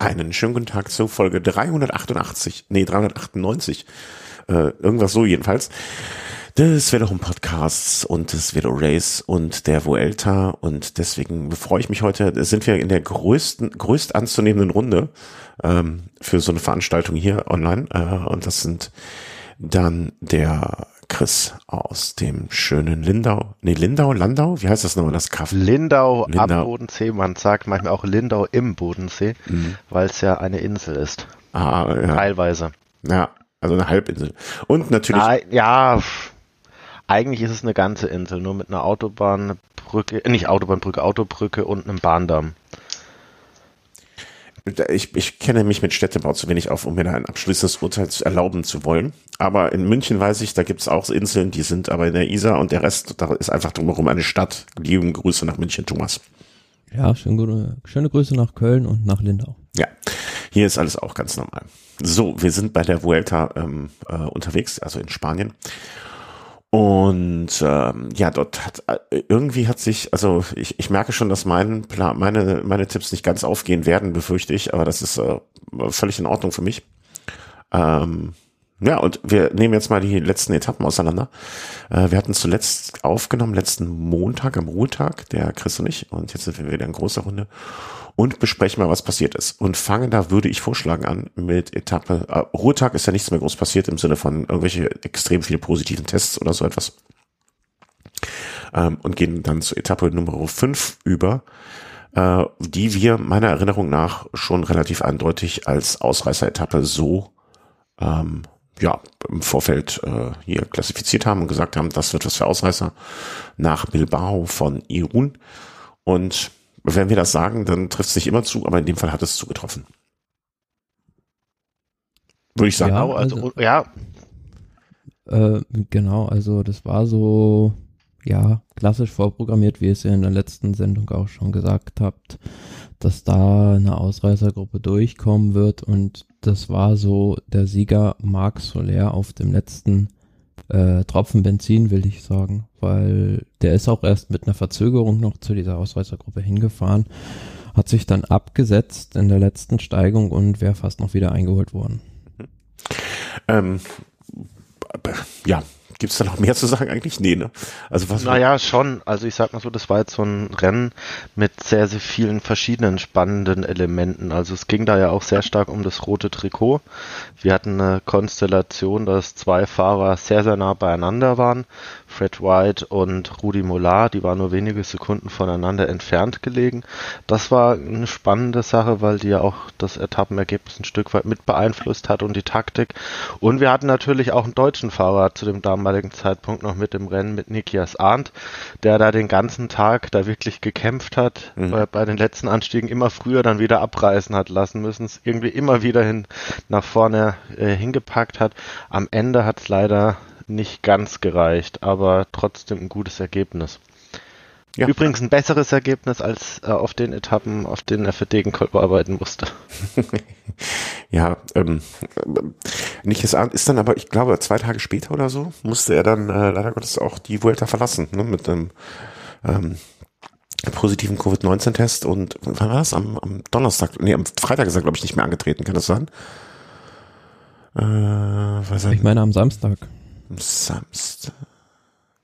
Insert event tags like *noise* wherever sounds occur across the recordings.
Einen schönen guten Tag zu Folge 388, nee, 398, äh, irgendwas so jedenfalls. Doch ein Podcast und das wäre Race und der Vuelta. Und deswegen freue ich mich heute, sind wir in der größten, größt anzunehmenden Runde ähm, für so eine Veranstaltung hier online. Äh, und das sind dann der Chris aus dem schönen Lindau. Nee, Lindau, Landau? Wie heißt das nochmal, das Kaff? Lindau, Lindau am Bodensee. Man sagt manchmal auch Lindau im Bodensee, mhm. weil es ja eine Insel ist. Ah, ja. Teilweise. Ja, also eine Halbinsel. Und natürlich. Na, ja, eigentlich ist es eine ganze Insel, nur mit einer Autobahnbrücke, nicht Autobahnbrücke, Autobrücke und einem Bahndamm ich, ich kenne mich mit Städtebau zu wenig auf, um mir da ein abschließendes Urteil zu erlauben zu wollen. Aber in München weiß ich, da gibt es auch Inseln, die sind aber in der Isar und der Rest, da ist einfach drumherum eine Stadt. Lieben Grüße nach München, Thomas. Ja, schön schöne Grüße nach Köln und nach Lindau. Ja, hier ist alles auch ganz normal. So, wir sind bei der Vuelta ähm, äh, unterwegs, also in Spanien. Und ähm, ja, dort hat äh, irgendwie hat sich, also ich, ich merke schon, dass mein Plan, meine, meine Tipps nicht ganz aufgehen werden, befürchte ich, aber das ist äh, völlig in Ordnung für mich. Ähm, ja, und wir nehmen jetzt mal die letzten Etappen auseinander. Äh, wir hatten zuletzt aufgenommen, letzten Montag am Ruhetag, der Chris und ich, und jetzt sind wir wieder in großer Runde und besprechen mal, was passiert ist. Und fangen da, würde ich vorschlagen, an mit Etappe. Äh, Ruhetag ist ja nichts mehr groß passiert im Sinne von irgendwelche extrem viele positiven Tests oder so etwas. Ähm, und gehen dann zu Etappe Nummer 5 über, äh, die wir meiner Erinnerung nach schon relativ eindeutig als Ausreißer-Etappe so ähm, ja, im Vorfeld äh, hier klassifiziert haben und gesagt haben, das wird was für Ausreißer nach Bilbao von Irun. Und wenn wir das sagen, dann trifft es nicht immer zu, aber in dem Fall hat es zugetroffen. Würde ich sagen. Ja, also, also ja. Äh, genau, also das war so, ja, klassisch vorprogrammiert, wie ihr es ja in der letzten Sendung auch schon gesagt habt, dass da eine Ausreißergruppe durchkommen wird und das war so der Sieger Marc Soler auf dem letzten äh, Tropfen Benzin, will ich sagen, weil der ist auch erst mit einer Verzögerung noch zu dieser Ausreißergruppe hingefahren, hat sich dann abgesetzt in der letzten Steigung und wäre fast noch wieder eingeholt worden. Ähm, ja, Gibt es da noch mehr zu sagen eigentlich? Nee, ne? Also was? Naja, schon. Also ich sag mal so, das war jetzt so ein Rennen mit sehr, sehr vielen verschiedenen spannenden Elementen. Also es ging da ja auch sehr stark um das rote Trikot. Wir hatten eine Konstellation, dass zwei Fahrer sehr, sehr nah beieinander waren. Fred White und Rudi Mollard, die waren nur wenige Sekunden voneinander entfernt gelegen. Das war eine spannende Sache, weil die ja auch das Etappenergebnis ein Stück weit mit beeinflusst hat und die Taktik. Und wir hatten natürlich auch einen deutschen Fahrer zu dem damaligen Zeitpunkt noch mit im Rennen mit Nikias Arndt, der da den ganzen Tag da wirklich gekämpft hat, mhm. bei, bei den letzten Anstiegen immer früher dann wieder abreißen hat lassen müssen, es irgendwie immer wieder hin nach vorne äh, hingepackt hat. Am Ende hat es leider nicht ganz gereicht, aber trotzdem ein gutes Ergebnis. Ja. Übrigens ein besseres Ergebnis als äh, auf den Etappen, auf denen er für Degenkolb arbeiten musste. *laughs* ja, ähm, nicht ist, ist dann aber, ich glaube, zwei Tage später oder so musste er dann äh, leider Gottes auch die Vuelta verlassen, ne, mit einem ähm, positiven Covid-19-Test und wann war das? Am, am Donnerstag, nee, am Freitag ist er, glaube ich, nicht mehr angetreten, kann das sein? Äh, ich meine am Samstag. Am Samstag.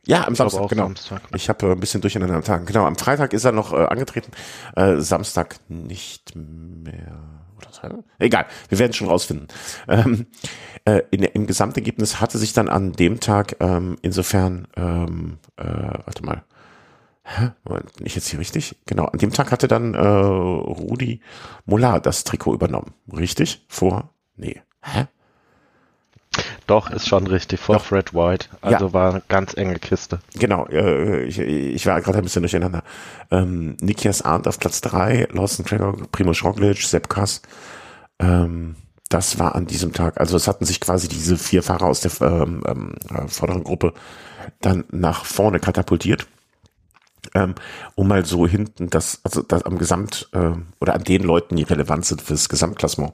Ja, am Samstag, genau. Samstag. Ich habe äh, ein bisschen durcheinander am Tag. Genau, am Freitag ist er noch äh, angetreten, äh, Samstag nicht mehr. Oder Egal, wir werden schon rausfinden. Ähm, äh, in, Im Gesamtergebnis hatte sich dann an dem Tag ähm, insofern, ähm, äh, warte mal, Hä? Moment, nicht jetzt hier richtig? Genau, an dem Tag hatte dann äh, Rudi Molar das Trikot übernommen. Richtig? Vor? Nee. Hä? Doch, ist schon richtig, vor Doch. Fred White. Also ja. war eine ganz enge Kiste. Genau, äh, ich, ich war gerade ein bisschen durcheinander. Ähm, Nikias Arndt auf Platz drei, Lawson Trigger, Primo Roglic, Sepp Kass. Ähm, das war an diesem Tag, also es hatten sich quasi diese vier Fahrer aus der ähm, ähm, äh, vorderen Gruppe dann nach vorne katapultiert. Ähm, um mal so hinten das, also das am Gesamt, äh, oder an den Leuten, die relevant sind fürs Gesamtklassement,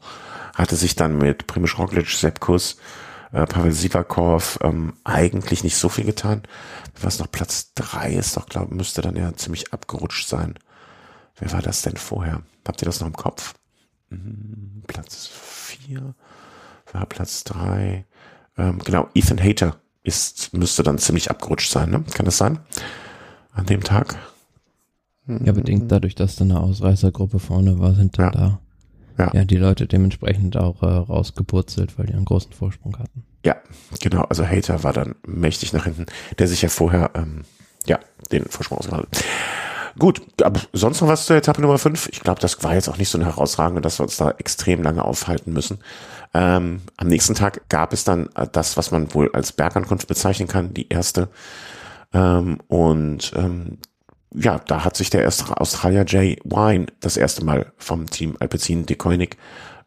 hatte sich dann mit Primoz Roglic, Sepp Kuss, äh, Pavel Sivakov ähm, eigentlich nicht so viel getan. Was noch Platz drei ist, doch glaube müsste dann ja ziemlich abgerutscht sein. Wer war das denn vorher? Habt ihr das noch im Kopf? hm, Platz 4 war Platz 3. Ähm, genau, Ethan Hater ist, müsste dann ziemlich abgerutscht sein, ne? Kann das sein? An dem Tag? Ja, bedingt dadurch, dass da eine Ausreißergruppe vorne war, sind dann Ja. da Ja. ja. die Leute dementsprechend auch äh, rausgepurzelt, weil die einen großen Vorsprung hatten. Ja, genau. Also Hater war dann mächtig nach hinten, der sich ja vorher, ähm, ja, den Vorsprung ausgehalten hat. Gut, aber sonst noch was zur Etappe Nummer 5? Ich glaube, das war jetzt auch nicht so eine herausragende, dass wir uns da extrem lange aufhalten müssen. Ähm, am nächsten Tag gab es dann äh, das, was man wohl als Bergankunft bezeichnen kann, die erste. Ähm, und ähm, ja, da hat sich der erste Australier Jay Wine das erste Mal vom Team Alpecin de Koenig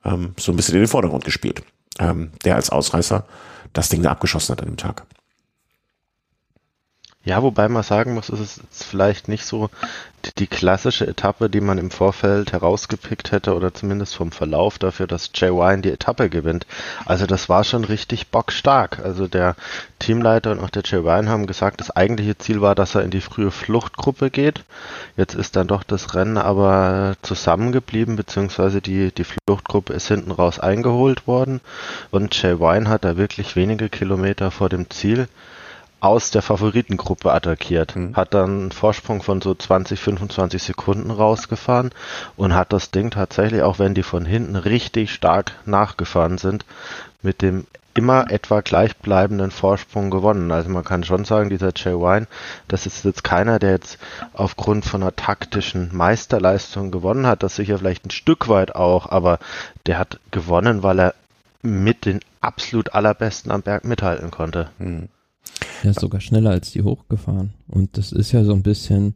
ähm, so ein bisschen in den Vordergrund gespielt. Ähm, der als Ausreißer das Ding da abgeschossen hat an dem Tag. Ja, wobei man sagen muss, es ist vielleicht nicht so die, klassische Etappe, die man im Vorfeld herausgepickt hätte oder zumindest vom Verlauf dafür, dass Jay Wine die Etappe gewinnt. Also das war schon richtig bockstark. Also der Teamleiter und auch der Jay Wine haben gesagt, das eigentliche Ziel war, dass er in die frühe Fluchtgruppe geht. Jetzt ist dann doch das Rennen aber zusammengeblieben, beziehungsweise die, die Fluchtgruppe ist hinten raus eingeholt worden und Jay Wine hat da wirklich wenige Kilometer vor dem Ziel aus der Favoritengruppe attackiert, Mhm. hat dann einen Vorsprung von so 20, 25 Sekunden rausgefahren und hat das Ding tatsächlich, auch wenn die von hinten richtig stark nachgefahren sind, mit dem immer etwa gleichbleibenden Vorsprung gewonnen. Also man kann schon sagen, dieser Jay Wine, das ist jetzt keiner, der jetzt aufgrund von einer taktischen Meisterleistung gewonnen hat, das sicher vielleicht ein Stück weit auch, aber der hat gewonnen, weil er mit den absolut allerbesten am Berg mithalten konnte. Hm. Er ist sogar schneller als die hochgefahren. Und das ist ja so ein bisschen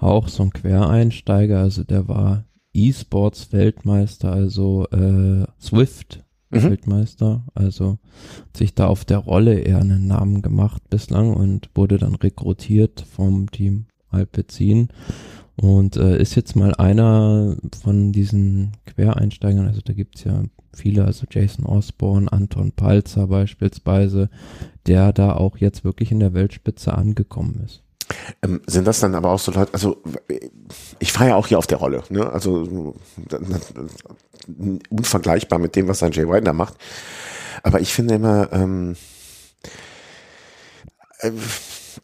auch so ein Quereinsteiger. Also der war E-Sports-Weltmeister, also äh, Swift Mhm. Weltmeister. Also hat sich da auf der Rolle eher einen Namen gemacht bislang und wurde dann rekrutiert vom Team Alpecin und äh, ist jetzt mal einer von diesen Quereinsteigern. Also da gibt's ja viele, also Jason Osborne, Anton Palzer beispielsweise, der da auch jetzt wirklich in der Weltspitze angekommen ist. Ähm, sind das dann aber auch so Leute, also ich fahre ja auch hier auf der Rolle, ne? Also unvergleichbar mit dem, was ein Jay Wine da macht. Aber ich finde immer, ähm, äh,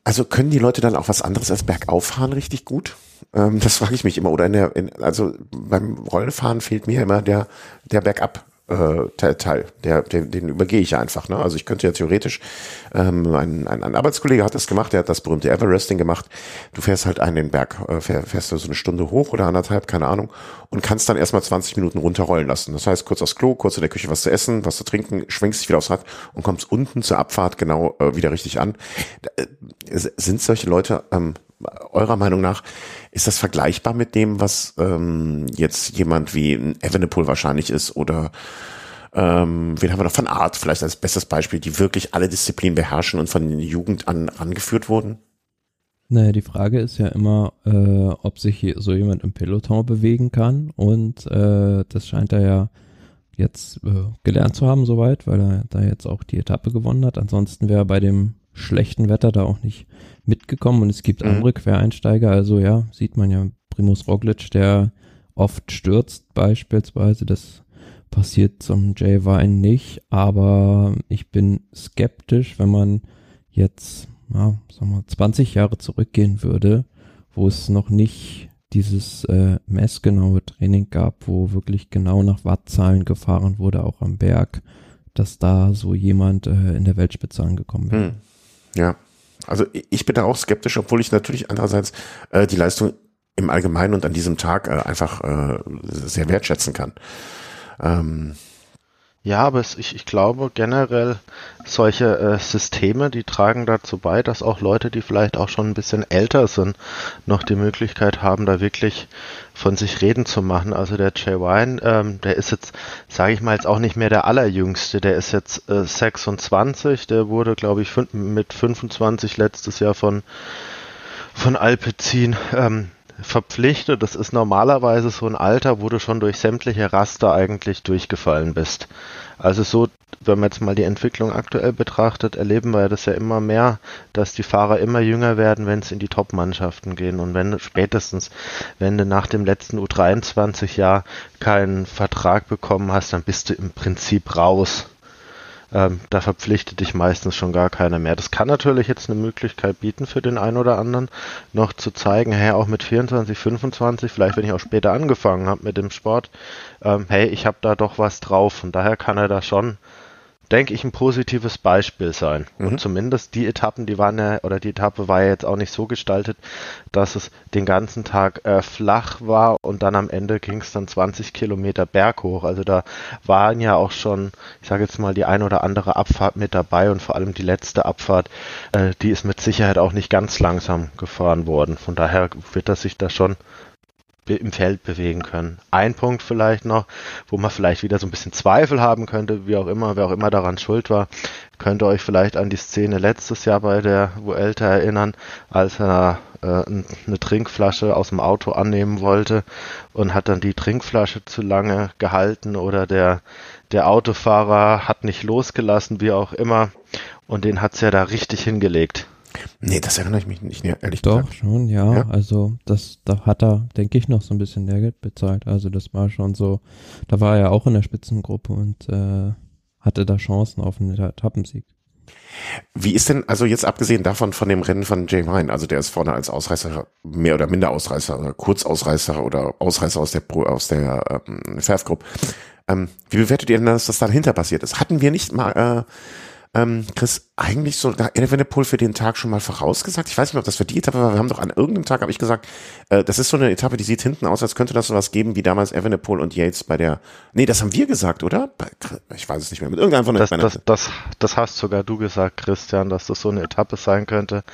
also können die Leute dann auch was anderes als Bergauffahren richtig gut? Ähm, das frage ich mich immer. Oder in der, in, also beim Rollenfahren fehlt mir immer der, der Bergab. Äh, Teil. Der, den, den übergehe ich einfach. Ne? Also ich könnte ja theoretisch, ähm, ein, ein, ein Arbeitskollege hat das gemacht, der hat das berühmte Everesting gemacht. Du fährst halt einen den Berg, äh, fährst, fährst du so eine Stunde hoch oder anderthalb, keine Ahnung, und kannst dann erstmal 20 Minuten runterrollen lassen. Das heißt, kurz aufs Klo, kurz in der Küche was zu essen, was zu trinken, schwenkst dich wieder aufs Rad und kommst unten zur Abfahrt genau äh, wieder richtig an. Äh, sind solche Leute ähm, eurer Meinung nach, ist das vergleichbar mit dem, was ähm, jetzt jemand wie Evenepoel wahrscheinlich ist oder ähm, wen haben wir noch von Art vielleicht als bestes Beispiel, die wirklich alle Disziplinen beherrschen und von Jugend an angeführt wurden? Naja, die Frage ist ja immer, äh, ob sich so jemand im Peloton bewegen kann und äh, das scheint er ja jetzt äh, gelernt zu haben soweit, weil er da jetzt auch die Etappe gewonnen hat. Ansonsten wäre er bei dem schlechten Wetter da auch nicht mitgekommen und es gibt Mhm. andere Quereinsteiger, also ja, sieht man ja Primus Roglic, der oft stürzt beispielsweise, das passiert zum Jay Vine nicht, aber ich bin skeptisch, wenn man jetzt, ja, sagen wir, 20 Jahre zurückgehen würde, wo es noch nicht dieses äh, messgenaue Training gab, wo wirklich genau nach Wattzahlen gefahren wurde, auch am Berg, dass da so jemand äh, in der Weltspitze angekommen wäre. Hm. Ja, also ich bin da auch skeptisch, obwohl ich natürlich andererseits äh, die Leistung im Allgemeinen und an diesem Tag äh, einfach äh, sehr wertschätzen kann. Ähm, Ja, aber es, ich, ich glaube generell, solche äh, Systeme, die tragen dazu bei, dass auch Leute, die vielleicht auch schon ein bisschen älter sind, noch die Möglichkeit haben, da wirklich von sich reden zu machen. Also der Jay Wine, ähm, der ist jetzt, sage ich mal, jetzt auch nicht mehr der allerjüngste. Der ist jetzt äh, 26. Der wurde, glaube ich, mit 25 letztes Jahr von von Alpecin ähm, verpflichtet. Das ist normalerweise so ein Alter, wo du schon durch sämtliche Raster eigentlich durchgefallen bist. Also so wenn man jetzt mal die Entwicklung aktuell betrachtet, erleben wir das ja immer mehr, dass die Fahrer immer jünger werden, wenn es in die Top-Mannschaften gehen. Und wenn spätestens, wenn du nach dem letzten U23-Jahr keinen Vertrag bekommen hast, dann bist du im Prinzip raus. Ähm, da verpflichtet dich meistens schon gar keiner mehr. Das kann natürlich jetzt eine Möglichkeit bieten für den einen oder anderen, noch zu zeigen, hey, auch mit 24, 25, vielleicht wenn ich auch später angefangen habe mit dem Sport, ähm, hey, ich habe da doch was drauf. Und daher kann er da schon denke ich, ein positives Beispiel sein. Mhm. Und zumindest die Etappen, die waren ja, oder die Etappe war ja jetzt auch nicht so gestaltet, dass es den ganzen Tag äh, flach war und dann am Ende ging es dann 20 Kilometer berghoch. Also da waren ja auch schon, ich sage jetzt mal, die ein oder andere Abfahrt mit dabei und vor allem die letzte Abfahrt, äh, die ist mit Sicherheit auch nicht ganz langsam gefahren worden. Von daher wird das sich da schon im Feld bewegen können. Ein Punkt vielleicht noch, wo man vielleicht wieder so ein bisschen Zweifel haben könnte, wie auch immer, wer auch immer daran schuld war, könnt ihr euch vielleicht an die Szene letztes Jahr bei der Vuelta erinnern, als er äh, eine Trinkflasche aus dem Auto annehmen wollte und hat dann die Trinkflasche zu lange gehalten oder der, der Autofahrer hat nicht losgelassen, wie auch immer, und den hat's ja da richtig hingelegt. Nee, das erinnere ich mich nicht, ehrlich Doch, gesagt. schon, ja. ja. Also, das, da hat er, denke ich, noch so ein bisschen Lehrgeld bezahlt. Also, das war schon so, da war er auch in der Spitzengruppe und äh, hatte da Chancen auf einen Etappensieg. Wie ist denn, also jetzt abgesehen davon von dem Rennen von Jay Ryan, also der ist vorne als Ausreißer, mehr oder minder Ausreißer oder Kurzausreißer oder Ausreißer aus der aus der ähm, Faf Group. Ähm, wie bewertet ihr denn, dass das dahinter passiert ist? Hatten wir nicht mal äh, ähm, Chris, eigentlich sogar Evenepoel für den Tag schon mal vorausgesagt? Ich weiß nicht mehr, ob das für die Etappe war. Wir haben doch an irgendeinem Tag, habe ich gesagt, äh, das ist so eine Etappe, die sieht hinten aus, als könnte das sowas geben wie damals Evenepoel und Yates bei der, nee, das haben wir gesagt, oder? Ich weiß es nicht mehr, mit irgendeinem von das, das, das, das hast sogar du gesagt, Christian, dass das so eine Etappe sein könnte,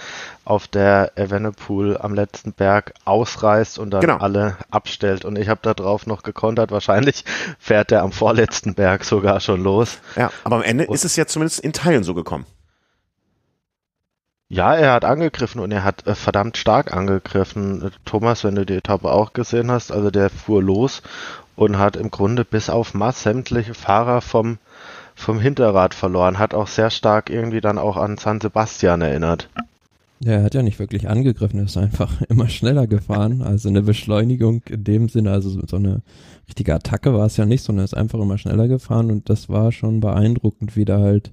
auf der Evenepoel am letzten Berg ausreißt und dann genau. alle abstellt. Und ich habe da drauf noch gekontert, wahrscheinlich fährt er am vorletzten Berg sogar schon los. Ja, aber am Ende und ist es ja zumindest in Teilen so gekommen. Ja, er hat angegriffen und er hat äh, verdammt stark angegriffen. Thomas, wenn du die Etappe auch gesehen hast, also der fuhr los und hat im Grunde bis auf Mass sämtliche Fahrer vom, vom Hinterrad verloren, hat auch sehr stark irgendwie dann auch an San Sebastian erinnert. Ja, er hat ja nicht wirklich angegriffen, er ist einfach *laughs* immer schneller gefahren. Also eine Beschleunigung in dem Sinne, also so eine richtige Attacke war es ja nicht, sondern er ist einfach immer schneller gefahren und das war schon beeindruckend, wie da halt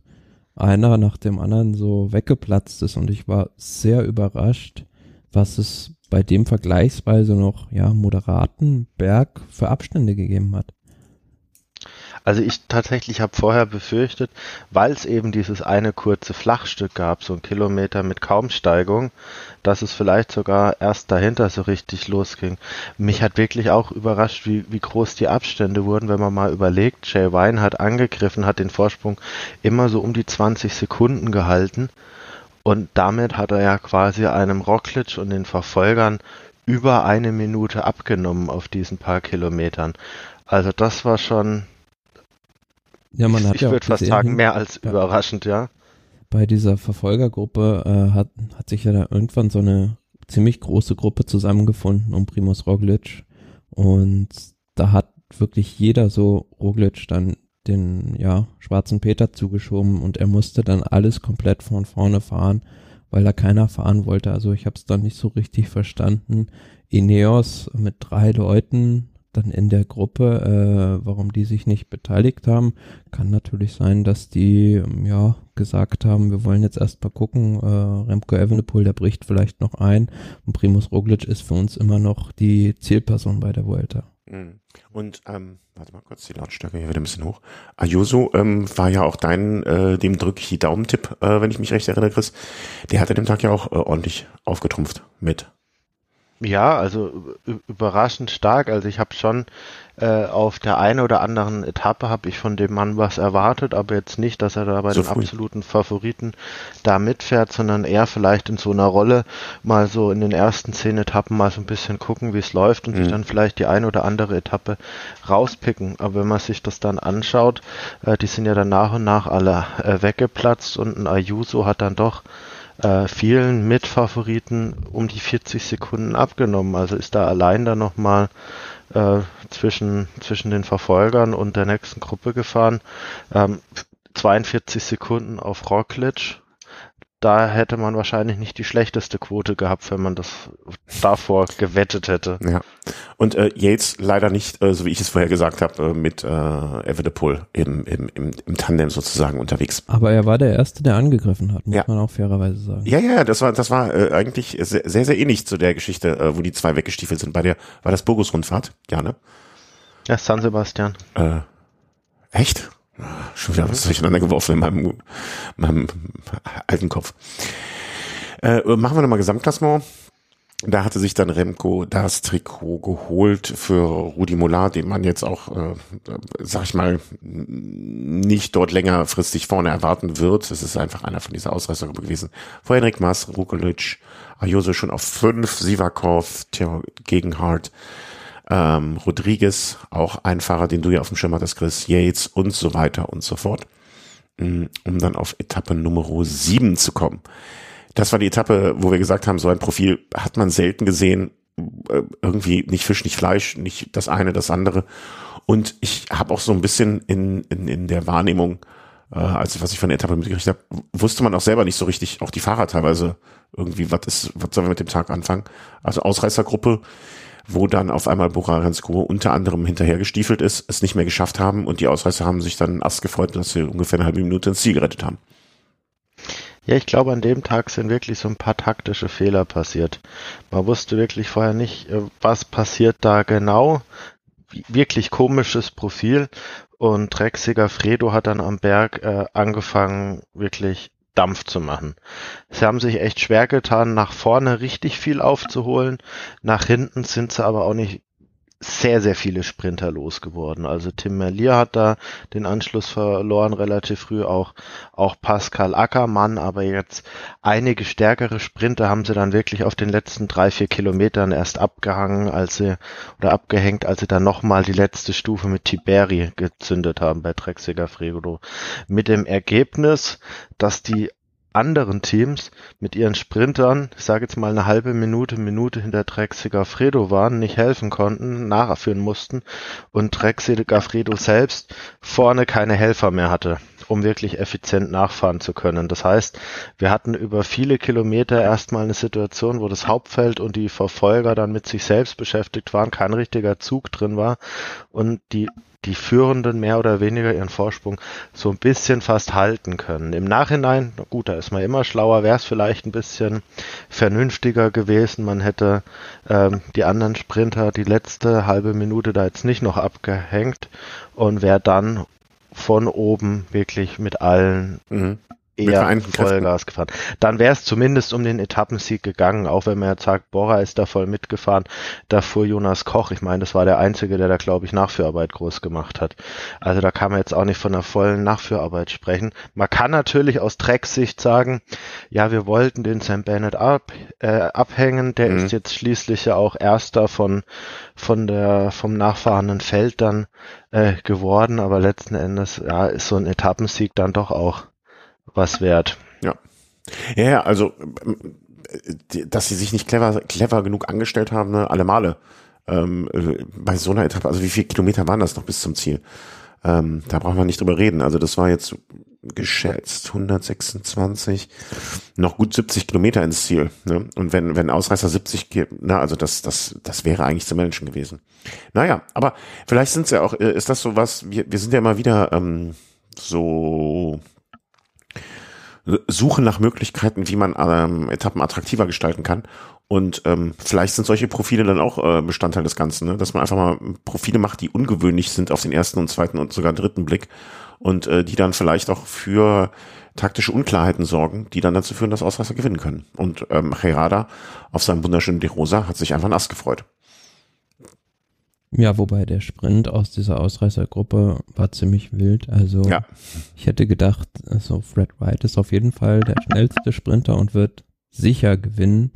einer nach dem anderen so weggeplatzt ist und ich war sehr überrascht, was es bei dem vergleichsweise noch ja moderaten Berg für Abstände gegeben hat. Also ich tatsächlich habe vorher befürchtet, weil es eben dieses eine kurze Flachstück gab, so ein Kilometer mit kaum Steigung, dass es vielleicht sogar erst dahinter so richtig losging. Mich hat wirklich auch überrascht, wie, wie groß die Abstände wurden, wenn man mal überlegt, Jay Wine hat angegriffen, hat den Vorsprung immer so um die 20 Sekunden gehalten und damit hat er ja quasi einem Rockledge und den Verfolgern über eine Minute abgenommen auf diesen paar Kilometern. Also das war schon ja, man hat ich ja würde fast sagen, mehr als ja. überraschend, ja. Bei dieser Verfolgergruppe äh, hat, hat sich ja da irgendwann so eine ziemlich große Gruppe zusammengefunden um Primus Roglic und da hat wirklich jeder so Roglic dann den ja schwarzen Peter zugeschoben und er musste dann alles komplett von vorne fahren, weil da keiner fahren wollte. Also ich habe es dann nicht so richtig verstanden. Ineos mit drei Leuten dann in der Gruppe, äh, warum die sich nicht beteiligt haben. Kann natürlich sein, dass die ähm, ja gesagt haben, wir wollen jetzt erst mal gucken, äh, Remco Evenepoel, der bricht vielleicht noch ein und Primus Roglic ist für uns immer noch die Zielperson bei der Vuelta. Mhm. Und ähm, warte mal kurz, die Lautstärke hier wieder ein bisschen hoch. Ayuso ähm, war ja auch dein, äh, dem drücke ich die Daumentipp, äh, wenn ich mich recht erinnere, Chris. Der hatte dem Tag ja auch äh, ordentlich aufgetrumpft mit. Ja, also überraschend stark. Also ich habe schon äh, auf der einen oder anderen Etappe habe ich von dem Mann was erwartet, aber jetzt nicht, dass er da bei so den früh. absoluten Favoriten da mitfährt, sondern eher vielleicht in so einer Rolle mal so in den ersten zehn Etappen mal so ein bisschen gucken, wie es läuft und mhm. sich dann vielleicht die eine oder andere Etappe rauspicken. Aber wenn man sich das dann anschaut, äh, die sind ja dann nach und nach alle äh, weggeplatzt und ein Ayuso hat dann doch äh, vielen Mitfavoriten um die 40 Sekunden abgenommen. Also ist da allein da nochmal äh, zwischen, zwischen den Verfolgern und der nächsten Gruppe gefahren. Ähm, 42 Sekunden auf Roglic da hätte man wahrscheinlich nicht die schlechteste Quote gehabt, wenn man das davor gewettet hätte. Ja. Und äh, Yates leider nicht, äh, so wie ich es vorher gesagt habe, äh, mit äh, Evenepoel im, im, im, im Tandem sozusagen unterwegs. Aber er war der Erste, der angegriffen hat, muss ja. man auch fairerweise sagen. Ja, ja, das war, das war äh, eigentlich sehr, sehr, sehr ähnlich zu der Geschichte, äh, wo die zwei weggestiefelt sind. Bei der, war das Burgos-Rundfahrt? Ja, ne? Ja, San Sebastian. Äh, echt? Schon wieder was durcheinander geworfen in meinem, meinem alten Kopf. Äh, machen wir nochmal Gesamtklassement. Da hatte sich dann Remco das Trikot geholt für Rudi Mollard, den man jetzt auch, äh, sag ich mal, nicht dort längerfristig vorne erwarten wird. Es ist einfach einer von dieser Ausreißergruppe gewesen. Vor Henrik Maas, Rukolic, Ayuso schon auf fünf, Sivakov, Theo Gegenhardt, ähm, Rodriguez, auch ein Fahrer, den du ja auf dem Schirm hattest, Chris Yates und so weiter und so fort, mm, um dann auf Etappe Nummer 7 zu kommen. Das war die Etappe, wo wir gesagt haben, so ein Profil hat man selten gesehen, äh, irgendwie nicht Fisch, nicht Fleisch, nicht das eine, das andere. Und ich habe auch so ein bisschen in, in, in der Wahrnehmung, äh, also was ich von der Etappe mitgekriegt habe, wusste man auch selber nicht so richtig, auch die Fahrer teilweise irgendwie, was ist, was sollen wir mit dem Tag anfangen? Also Ausreißergruppe, wo dann auf einmal Bucharensko unter anderem hinterhergestiefelt ist, es nicht mehr geschafft haben und die Ausreißer haben sich dann erst gefreut, dass sie ungefähr eine halbe Minute ins Ziel gerettet haben. Ja, ich glaube, an dem Tag sind wirklich so ein paar taktische Fehler passiert. Man wusste wirklich vorher nicht, äh, was passiert da genau. Wirklich komisches Profil. Und Drecksiger Fredo hat dann am Berg äh, angefangen, wirklich Dampf zu machen. Sie haben sich echt schwer getan, nach vorne richtig viel aufzuholen. Nach hinten sind sie aber auch nicht sehr, sehr viele Sprinter losgeworden. Also Tim Merlier hat da den Anschluss verloren relativ früh, auch, auch Pascal Ackermann, aber jetzt einige stärkere Sprinter haben sie dann wirklich auf den letzten drei, vier Kilometern erst abgehangen, als sie, oder abgehängt, als sie dann nochmal die letzte Stufe mit Tiberi gezündet haben bei Trexiger Fregodo. Mit dem Ergebnis, dass die anderen Teams mit ihren Sprintern, ich sage jetzt mal eine halbe Minute, Minute hinter Trek Segafredo waren, nicht helfen konnten, nachführen mussten und Trek Segafredo selbst vorne keine Helfer mehr hatte, um wirklich effizient nachfahren zu können. Das heißt, wir hatten über viele Kilometer erstmal eine Situation, wo das Hauptfeld und die Verfolger dann mit sich selbst beschäftigt waren, kein richtiger Zug drin war und die die Führenden mehr oder weniger ihren Vorsprung so ein bisschen fast halten können. Im Nachhinein, gut, da ist man immer schlauer, wäre es vielleicht ein bisschen vernünftiger gewesen. Man hätte ähm, die anderen Sprinter die letzte halbe Minute da jetzt nicht noch abgehängt und wäre dann von oben wirklich mit allen mhm eher Vollgas gefahren. Dann wäre es zumindest um den Etappensieg gegangen, auch wenn man jetzt sagt, Bora ist da voll mitgefahren. Da fuhr Jonas Koch. Ich meine, das war der Einzige, der da, glaube ich, Nachführarbeit groß gemacht hat. Also da kann man jetzt auch nicht von einer vollen Nachführarbeit sprechen. Man kann natürlich aus Drecksicht sagen, ja, wir wollten den Sam Bennett ab, äh, abhängen. Der mhm. ist jetzt schließlich ja auch Erster von, von der, vom nachfahrenden Feld dann äh, geworden. Aber letzten Endes, ja, ist so ein Etappensieg dann doch auch was wert. Ja. Ja, also dass sie sich nicht clever, clever genug angestellt haben, ne, alle Male. Ähm, bei so einer Etappe, also wie viele Kilometer waren das noch bis zum Ziel? Ähm, da braucht man nicht drüber reden. Also das war jetzt geschätzt 126, noch gut 70 Kilometer ins Ziel. Ne? Und wenn, wenn Ausreißer 70, na, also das, das, das wäre eigentlich zu Menschen gewesen. Naja, aber vielleicht sind ja auch, äh, ist das so was, wir, wir sind ja immer wieder ähm, so Suche nach Möglichkeiten, wie man ähm, Etappen attraktiver gestalten kann. Und ähm, vielleicht sind solche Profile dann auch äh, Bestandteil des Ganzen, ne? dass man einfach mal Profile macht, die ungewöhnlich sind auf den ersten und zweiten und sogar dritten Blick und äh, die dann vielleicht auch für taktische Unklarheiten sorgen, die dann dazu führen, dass Ausreißer gewinnen können. Und ähm, Herada auf seinem wunderschönen De Rosa hat sich einfach nass gefreut. Ja, wobei der Sprint aus dieser Ausreißergruppe war ziemlich wild. Also ja. ich hätte gedacht, also Fred Wright ist auf jeden Fall der schnellste Sprinter und wird sicher gewinnen.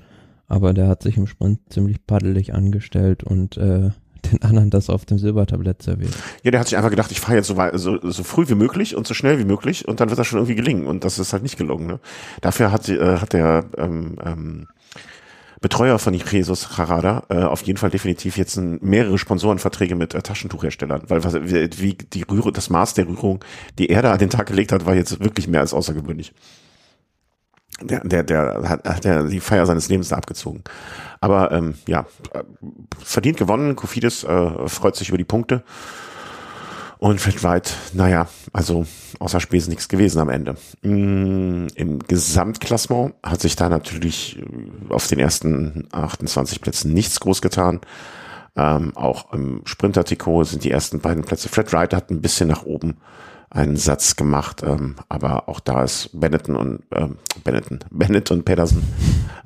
Aber der hat sich im Sprint ziemlich paddelig angestellt und äh, *laughs* den anderen das auf dem Silbertablett serviert. Ja, der hat sich einfach gedacht, ich fahre jetzt so, so, so früh wie möglich und so schnell wie möglich und dann wird das schon irgendwie gelingen. Und das ist halt nicht gelungen. Ne? Dafür hat, äh, hat der ähm, ähm, Betreuer von Jesus Harada, äh, auf jeden Fall definitiv jetzt ein, mehrere Sponsorenverträge mit äh, Taschentuchherstellern, weil was, wie, die Rührung, das Maß der Rührung, die er da an den Tag gelegt hat, war jetzt wirklich mehr als außergewöhnlich. Der, der, der hat, hat der die Feier seines Lebens da abgezogen. Aber ähm, ja, äh, verdient gewonnen. Kofidis äh, freut sich über die Punkte. Und weltweit, naja, also außer Spesen nichts gewesen am Ende. Mm, Im Gesamtklassement hat sich da natürlich äh, auf den ersten 28 Plätzen nichts groß getan. Ähm, auch im Sprinter-Trikot sind die ersten beiden Plätze. Fred Wright hat ein bisschen nach oben einen Satz gemacht, ähm, aber auch da ist Benetton und ähm, Benetton, *laughs* Bennett und Pedersen,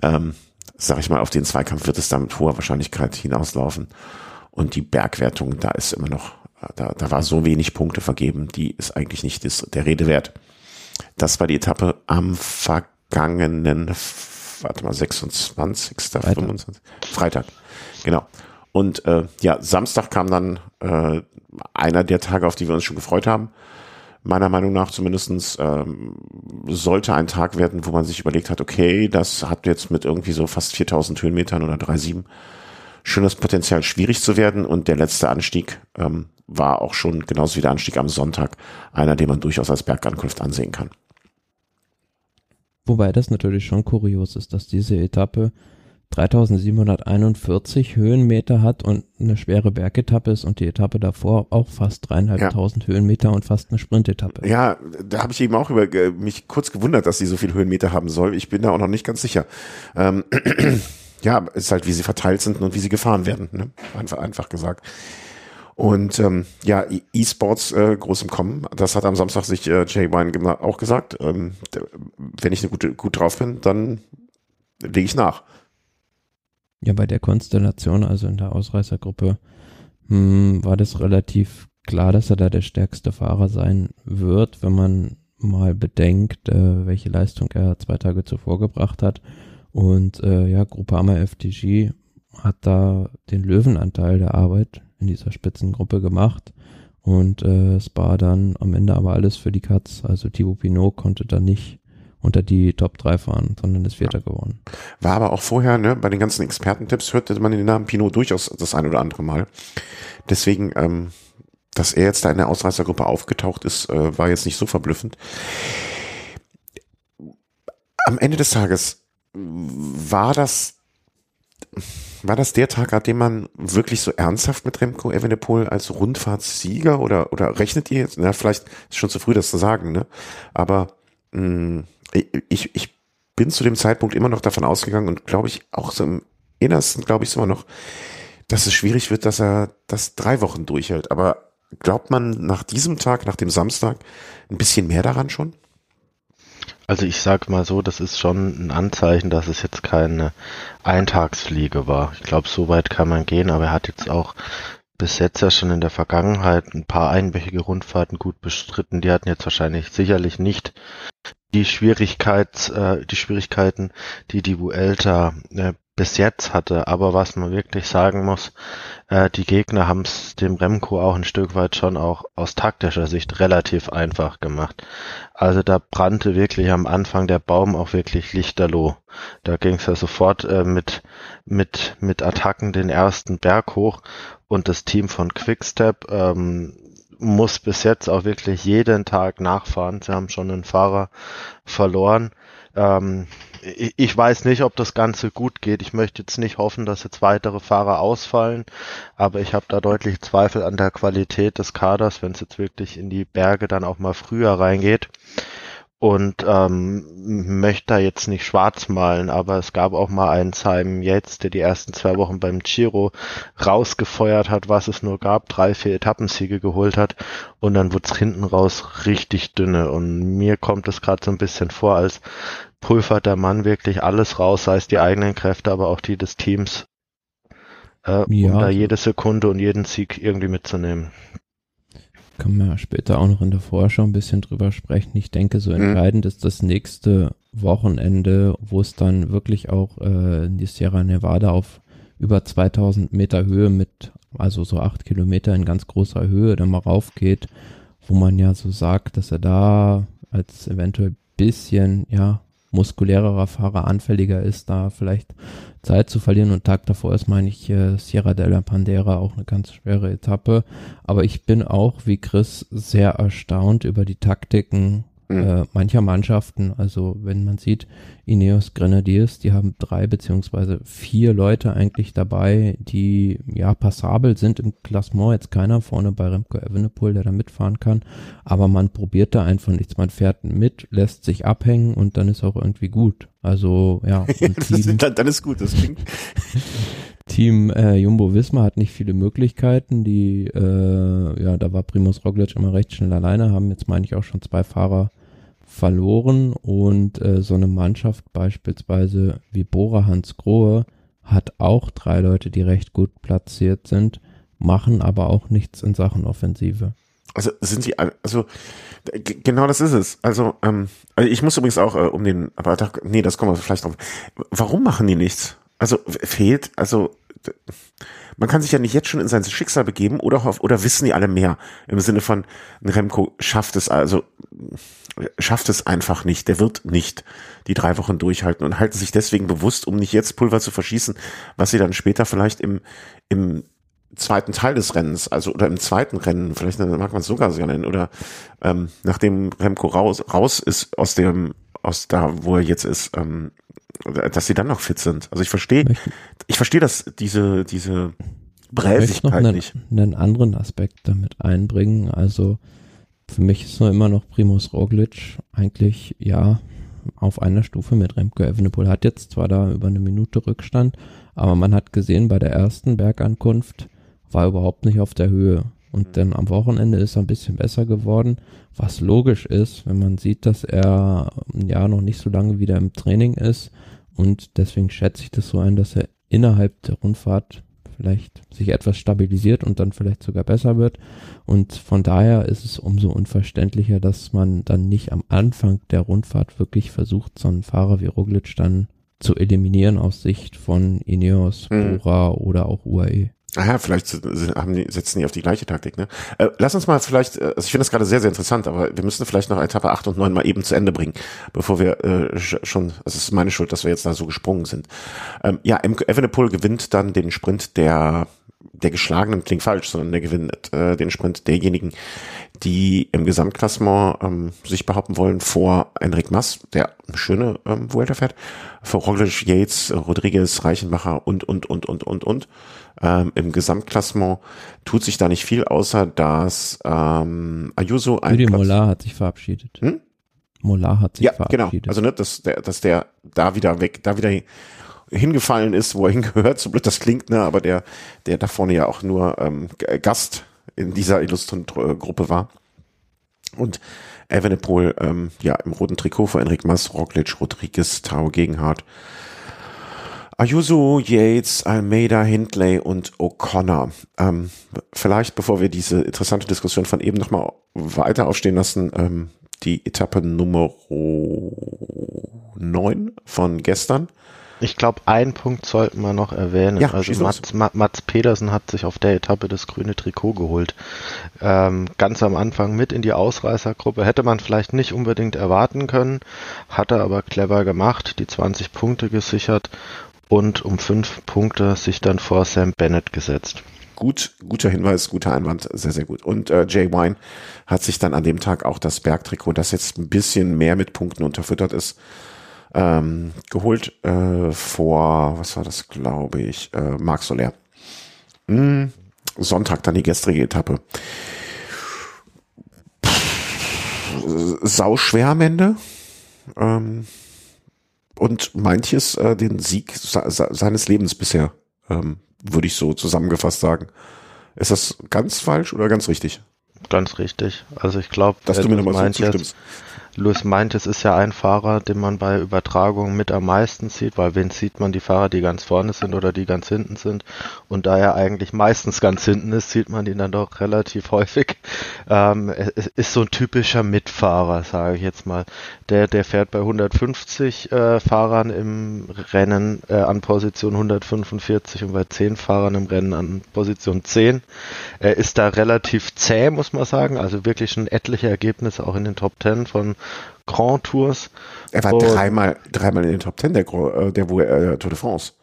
ähm, sag ich mal, auf den Zweikampf wird es da mit hoher Wahrscheinlichkeit hinauslaufen. Und die Bergwertung, da ist immer noch da, da war so wenig Punkte vergeben, die ist eigentlich nicht des, der Rede wert. Das war die Etappe am vergangenen, warte mal, 26. Freitag. 25. Freitag, genau. Und äh, ja, Samstag kam dann äh, einer der Tage, auf die wir uns schon gefreut haben. Meiner Meinung nach zumindestens ähm, sollte ein Tag werden, wo man sich überlegt hat, okay, das hat jetzt mit irgendwie so fast 4000 Höhenmetern oder 3,7 schon das Potenzial schwierig zu werden. Und der letzte Anstieg ähm, war auch schon genauso wie der Anstieg am Sonntag einer, den man durchaus als Bergankunft ansehen kann. Wobei das natürlich schon kurios ist, dass diese Etappe 3741 Höhenmeter hat und eine schwere Bergetappe ist und die Etappe davor auch fast dreieinhalbtausend ja. Höhenmeter und fast eine Sprintetappe. Ja, da habe ich eben auch über äh, mich kurz gewundert, dass sie so viel Höhenmeter haben soll. Ich bin da auch noch nicht ganz sicher. Ähm, ja, ist halt, wie sie verteilt sind und wie sie gefahren werden. Ne? Einfach, einfach gesagt. Und ähm, ja, e- E-Sports äh, groß im Kommen. Das hat am Samstag sich äh, Jay Wine auch gesagt. Ähm, wenn ich eine gute, gut drauf bin, dann lege ich nach. Ja, bei der Konstellation, also in der Ausreißergruppe, hm, war das relativ klar, dass er da der stärkste Fahrer sein wird, wenn man mal bedenkt, äh, welche Leistung er zwei Tage zuvor gebracht hat. Und äh, ja, Groupama FTG hat da den Löwenanteil der Arbeit in dieser Spitzengruppe gemacht. Und äh, es war dann am Ende aber alles für die Katz. Also Thibaut Pinot konnte da nicht unter die Top 3 fahren, sondern ist Vierter ja. geworden. War aber auch vorher, ne, bei den ganzen Expertentipps hörte man den Namen Pinot durchaus das ein oder andere Mal. Deswegen, ähm, dass er jetzt da in der Ausreißergruppe aufgetaucht ist, äh, war jetzt nicht so verblüffend. Am Ende des Tages war das war das der Tag, an dem man wirklich so ernsthaft mit Remco Evenepoel als Rundfahrtssieger oder, oder rechnet ihr jetzt? Na, vielleicht ist schon zu früh, das zu sagen, ne? Aber mh, mm, ich, ich bin zu dem Zeitpunkt immer noch davon ausgegangen und glaube ich auch so im Innersten glaube ich immer noch, dass es schwierig wird, dass er das drei Wochen durchhält. Aber glaubt man nach diesem Tag, nach dem Samstag, ein bisschen mehr daran schon? Also ich sag mal so, das ist schon ein Anzeichen, dass es jetzt keine Eintagsfliege war. Ich glaube, so weit kann man gehen, aber er hat jetzt auch bis jetzt ja schon in der Vergangenheit ein paar einwöchige Rundfahrten gut bestritten. Die hatten jetzt wahrscheinlich sicherlich nicht die Schwierigkeit, äh, die Schwierigkeiten, die die Vuelta äh, bis jetzt hatte. Aber was man wirklich sagen muss, äh, die Gegner haben es dem Remco auch ein Stück weit schon auch aus taktischer Sicht relativ einfach gemacht. Also da brannte wirklich am Anfang der Baum auch wirklich lichterloh. Da ging es ja sofort äh, mit, mit, mit Attacken den ersten Berg hoch und das Team von Quickstep ähm, muss bis jetzt auch wirklich jeden Tag nachfahren. Sie haben schon einen Fahrer verloren. Ähm, ich weiß nicht, ob das Ganze gut geht. Ich möchte jetzt nicht hoffen, dass jetzt weitere Fahrer ausfallen, aber ich habe da deutlich Zweifel an der Qualität des Kaders, wenn es jetzt wirklich in die Berge dann auch mal früher reingeht. Und ähm, möchte da jetzt nicht schwarz malen, aber es gab auch mal einen Simon jetzt, der die ersten zwei Wochen beim Giro rausgefeuert hat, was es nur gab, drei, vier Etappensiege geholt hat und dann wurde es hinten raus richtig dünne. Und mir kommt es gerade so ein bisschen vor, als pulvert der Mann wirklich alles raus, sei es die eigenen Kräfte, aber auch die des Teams, äh, ja. um da jede Sekunde und jeden Sieg irgendwie mitzunehmen. Können wir später auch noch in der Vorschau ein bisschen drüber sprechen. Ich denke, so entscheidend mhm. ist das nächste Wochenende, wo es dann wirklich auch äh, in die Sierra Nevada auf über 2000 Meter Höhe mit, also so acht Kilometer in ganz großer Höhe dann mal raufgeht, wo man ja so sagt, dass er da als eventuell bisschen, ja, muskulärerer Fahrer anfälliger ist, da vielleicht Zeit zu verlieren. Und Tag davor ist, meine ich, äh, Sierra de la Pandera auch eine ganz schwere Etappe. Aber ich bin auch, wie Chris, sehr erstaunt über die Taktiken mhm. äh, mancher Mannschaften. Also wenn man sieht, Ineos Grenadiers, die haben drei beziehungsweise vier Leute eigentlich dabei, die ja passabel sind im Klassement. Jetzt keiner vorne bei Remco Evenepoel, der da mitfahren kann. Aber man probiert da einfach nichts. Man fährt mit, lässt sich abhängen und dann ist auch irgendwie gut. Also ja. *laughs* Team, dann, dann ist gut, das klingt. *laughs* Team äh, Jumbo Wismar hat nicht viele Möglichkeiten. Die, äh, ja, da war Primus Roglic immer recht schnell alleine, haben jetzt meine ich auch schon zwei Fahrer verloren und äh, so eine Mannschaft beispielsweise wie Bora Hans Grohe hat auch drei Leute, die recht gut platziert sind, machen aber auch nichts in Sachen Offensive. Also sind sie, also genau das ist es. Also, ähm, also ich muss übrigens auch äh, um den, aber da, nee, das kommen wir vielleicht noch. Warum machen die nichts? Also fehlt, also man kann sich ja nicht jetzt schon in sein Schicksal begeben oder oder wissen die alle mehr im Sinne von Remco schafft es also schafft es einfach nicht, der wird nicht die drei Wochen durchhalten und halten sich deswegen bewusst, um nicht jetzt Pulver zu verschießen, was sie dann später vielleicht im im zweiten Teil des Rennens, also oder im zweiten Rennen, vielleicht mag man es sogar so nennen, oder ähm, nachdem Remco raus, raus ist aus dem, aus da, wo er jetzt ist, ähm, dass sie dann noch fit sind. Also ich verstehe, ich verstehe das, diese, diese Bräsigkeit ich einen, nicht. einen anderen Aspekt damit einbringen. Also für mich ist nur immer noch Primus Roglic eigentlich, ja, auf einer Stufe mit Remco Evenepoel. Hat jetzt zwar da über eine Minute Rückstand, aber man hat gesehen, bei der ersten Bergankunft war überhaupt nicht auf der Höhe. Und dann am Wochenende ist er ein bisschen besser geworden, was logisch ist, wenn man sieht, dass er ja noch nicht so lange wieder im Training ist. Und deswegen schätze ich das so ein, dass er innerhalb der Rundfahrt vielleicht sich etwas stabilisiert und dann vielleicht sogar besser wird. Und von daher ist es umso unverständlicher, dass man dann nicht am Anfang der Rundfahrt wirklich versucht, so einen Fahrer wie Roglic dann zu eliminieren aus Sicht von Ineos, mhm. Bora oder auch UAE. Ah ja, vielleicht haben die, setzen die auf die gleiche Taktik. Ne? Äh, lass uns mal vielleicht, äh, also ich finde das gerade sehr, sehr interessant, aber wir müssen vielleicht noch Etappe 8 und 9 mal eben zu Ende bringen, bevor wir äh, schon, also es ist meine Schuld, dass wir jetzt da so gesprungen sind. Ähm, ja, Evenepoel gewinnt dann den Sprint der der Geschlagenen klingt falsch, sondern der gewinnt äh, den Sprint derjenigen, die im Gesamtklassement ähm, sich behaupten wollen vor Enric Mas, der eine schöne ähm, Vuelta fährt, vor Roglic, Yates, Rodriguez, Reichenbacher und, und, und, und, und, und. Ähm, Im Gesamtklassement tut sich da nicht viel, außer dass ähm, Ayuso ein Rudi Molar hat sich verabschiedet. Hm? Molar hat sich ja, genau. verabschiedet. Genau. Also ne, dass der, dass der da wieder weg, da wieder hingefallen ist, wo er hingehört, so blöd das klingt, ne, aber der, der da vorne ja auch nur ähm, Gast in dieser illustren Gruppe war. Und Evenepoel, ähm, ja, im roten Trikot vor Enric Mas, Roglic, Rodriguez, Tao Gegenhardt, Ayuso, Yates, Almeida, Hindley und O'Connor. Ähm, vielleicht, bevor wir diese interessante Diskussion von eben nochmal weiter aufstehen lassen, ähm, die Etappe Nummer 9 von gestern. Ich glaube, einen Punkt sollten wir noch erwähnen. Ja, also Mats, Mats, Pedersen hat sich auf der Etappe das grüne Trikot geholt. Ähm, ganz am Anfang mit in die Ausreißergruppe. Hätte man vielleicht nicht unbedingt erwarten können, hat er aber clever gemacht, die 20 Punkte gesichert und um fünf Punkte sich dann vor Sam Bennett gesetzt. Gut, guter Hinweis, guter Einwand, sehr, sehr gut. Und äh, Jay Wine hat sich dann an dem Tag auch das Bergtrikot, das jetzt ein bisschen mehr mit Punkten unterfüttert ist, ähm, geholt äh, vor, was war das, glaube ich, äh, Marc Soler. Hm, Sonntag dann die gestrige Etappe. Sau schwer am Ende. Ähm, und manches äh, den Sieg seines Lebens bisher, ähm, würde ich so zusammengefasst sagen. Ist das ganz falsch oder ganz richtig? Ganz richtig. Also ich glaube, dass du mir nochmal so zustimmst. Louis meint, es ist ja ein Fahrer, den man bei Übertragungen mit am meisten sieht, weil wen sieht man die Fahrer, die ganz vorne sind oder die ganz hinten sind. Und da er eigentlich meistens ganz hinten ist, sieht man ihn dann doch relativ häufig. Ähm, ist so ein typischer Mitfahrer, sage ich jetzt mal. Der, der fährt bei 150 äh, Fahrern im Rennen äh, an Position 145 und bei 10 Fahrern im Rennen an Position 10. Er ist da relativ zäh, muss man sagen. Also wirklich schon etliche Ergebnisse auch in den Top 10 von Grand Tours. Er war dreimal, dreimal in den Top Ten der, der, der äh, Tour de France.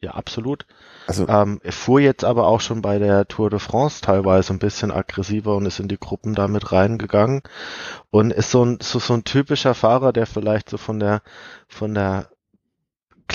Ja, absolut. Also, ähm, er fuhr jetzt aber auch schon bei der Tour de France teilweise ein bisschen aggressiver und ist in die Gruppen damit reingegangen und ist so ein, so, so ein typischer Fahrer, der vielleicht so von der, von der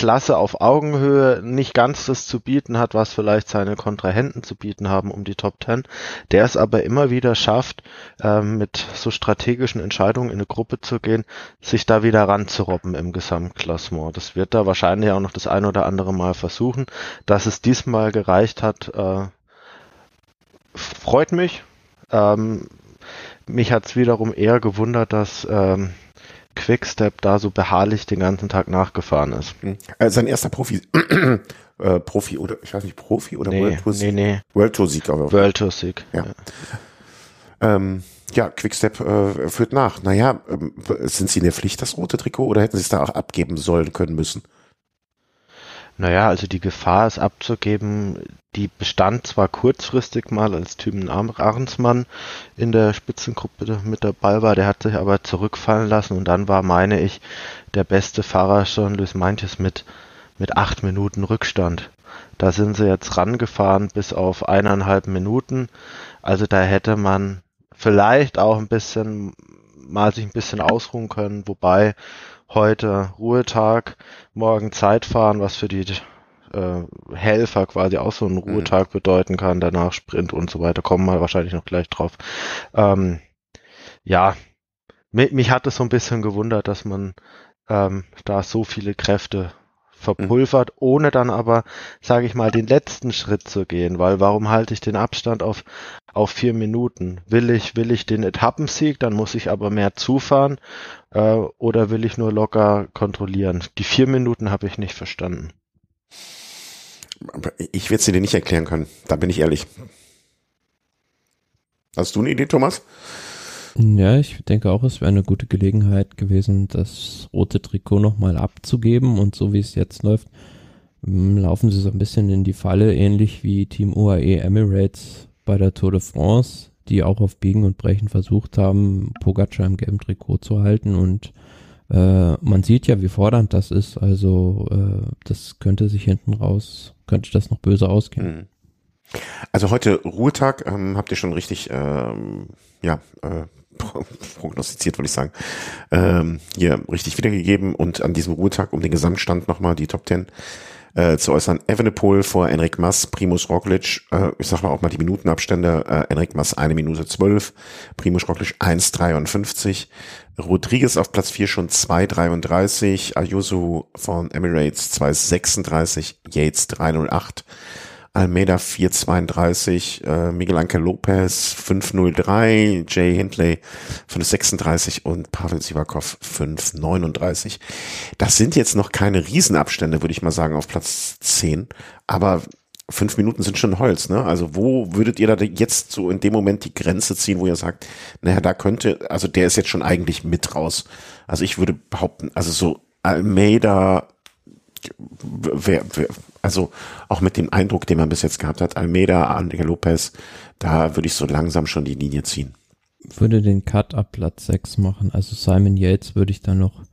Klasse auf Augenhöhe nicht ganz das zu bieten hat, was vielleicht seine Kontrahenten zu bieten haben um die Top Ten, der es aber immer wieder schafft, ähm, mit so strategischen Entscheidungen in eine Gruppe zu gehen, sich da wieder ranzurobben im Gesamtklassement. Das wird da wahrscheinlich auch noch das ein oder andere Mal versuchen. Dass es diesmal gereicht hat, äh, freut mich. Ähm, mich hat es wiederum eher gewundert, dass ähm, Quickstep da so beharrlich den ganzen Tag nachgefahren ist. Äh, sein erster Profi, *clears throat* äh, Profi oder ich weiß nicht, Profi oder nee, World Tour Sieg? Nee, nee. World Tour Sieg, aber. World Tour Sieg. Ja. Ja, ähm, ja Quickstep äh, führt nach. Naja, ähm, sind sie in der Pflicht, das rote Trikot, oder hätten sie es da auch abgeben sollen können müssen? Naja, also die Gefahr, es abzugeben, die bestand zwar kurzfristig mal, als Thymen Ahrensmann in der Spitzengruppe mit dabei war, der hat sich aber zurückfallen lassen und dann war, meine ich, der beste Fahrer schon Luis Meintjes mit, mit acht Minuten Rückstand. Da sind sie jetzt rangefahren bis auf eineinhalb Minuten. Also da hätte man vielleicht auch ein bisschen mal sich ein bisschen ausruhen können, wobei heute Ruhetag, morgen Zeitfahren, was für die äh, Helfer quasi auch so einen mhm. Ruhetag mhm. bedeuten kann, danach Sprint und so weiter, kommen wir wahrscheinlich noch gleich drauf. Ähm, ja, mich, mich hat es so ein bisschen gewundert, dass man ähm, da so viele Kräfte verpulvert, mhm. ohne dann aber, sage ich mal, den letzten Schritt zu gehen, weil warum halte ich den Abstand auf, auf vier Minuten? Will ich, will ich den Etappensieg, dann muss ich aber mehr zufahren, äh, oder will ich nur locker kontrollieren? Die vier Minuten habe ich nicht verstanden. Ich werde sie dir nicht erklären können, da bin ich ehrlich. Hast du eine Idee, Thomas? Ja, ich denke auch, es wäre eine gute Gelegenheit gewesen, das rote Trikot nochmal abzugeben und so wie es jetzt läuft, hm, laufen sie so ein bisschen in die Falle, ähnlich wie Team UAE Emirates bei der Tour de France, die auch auf Biegen und Brechen versucht haben, Pogacar im gelben Trikot zu halten und äh, man sieht ja, wie fordernd das ist, also äh, das könnte sich hinten raus, könnte das noch böse ausgehen. Mhm. Also heute Ruhetag, ähm, habt ihr schon richtig ähm, ja, äh, prognostiziert, würde ich sagen, ähm, hier richtig wiedergegeben und an diesem Ruhetag um den Gesamtstand nochmal die Top Ten äh, zu äußern. Evenepoel vor Enric Mas, Primus Roglic, äh, ich sag mal auch mal die Minutenabstände, äh, Enric Mas eine Minute zwölf, Primus Roglic 1,53, Rodriguez auf Platz vier schon 2,33, Ayuso von Emirates 2,36, Yates 3,08, Almeida 432, äh, Miguel Angel Lopez 503, Jay Hindley 536 und Pavel Sivakov 539. Das sind jetzt noch keine Riesenabstände, würde ich mal sagen, auf Platz 10, aber fünf Minuten sind schon Holz, ne? Also wo würdet ihr da jetzt so in dem Moment die Grenze ziehen, wo ihr sagt, naja, da könnte, also der ist jetzt schon eigentlich mit raus. Also ich würde behaupten, also so Almeida, wer, wer, also auch mit dem Eindruck, den man bis jetzt gehabt hat, Almeida, André Lopez, da würde ich so langsam schon die Linie ziehen. Würde den Cut ab Platz 6 machen. Also Simon Yates würde ich da noch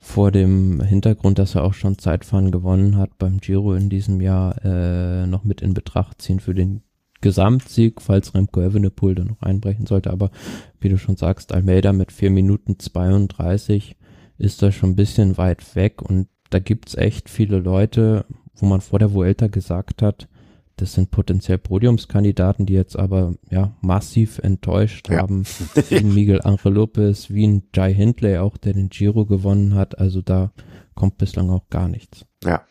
vor dem Hintergrund, dass er auch schon Zeitfahren gewonnen hat beim Giro in diesem Jahr, äh, noch mit in Betracht ziehen für den Gesamtsieg, falls Remco Evenepoel da noch einbrechen sollte. Aber wie du schon sagst, Almeida mit 4 Minuten 32 ist da schon ein bisschen weit weg und da gibt's echt viele Leute, wo man vor der Vuelta gesagt hat, das sind potenziell Podiumskandidaten, die jetzt aber ja massiv enttäuscht ja. haben. *laughs* Wie ein Miguel Angel Lopez, wie ein Jai Hindley auch, der den Giro gewonnen hat. Also da kommt bislang auch gar nichts. Ja.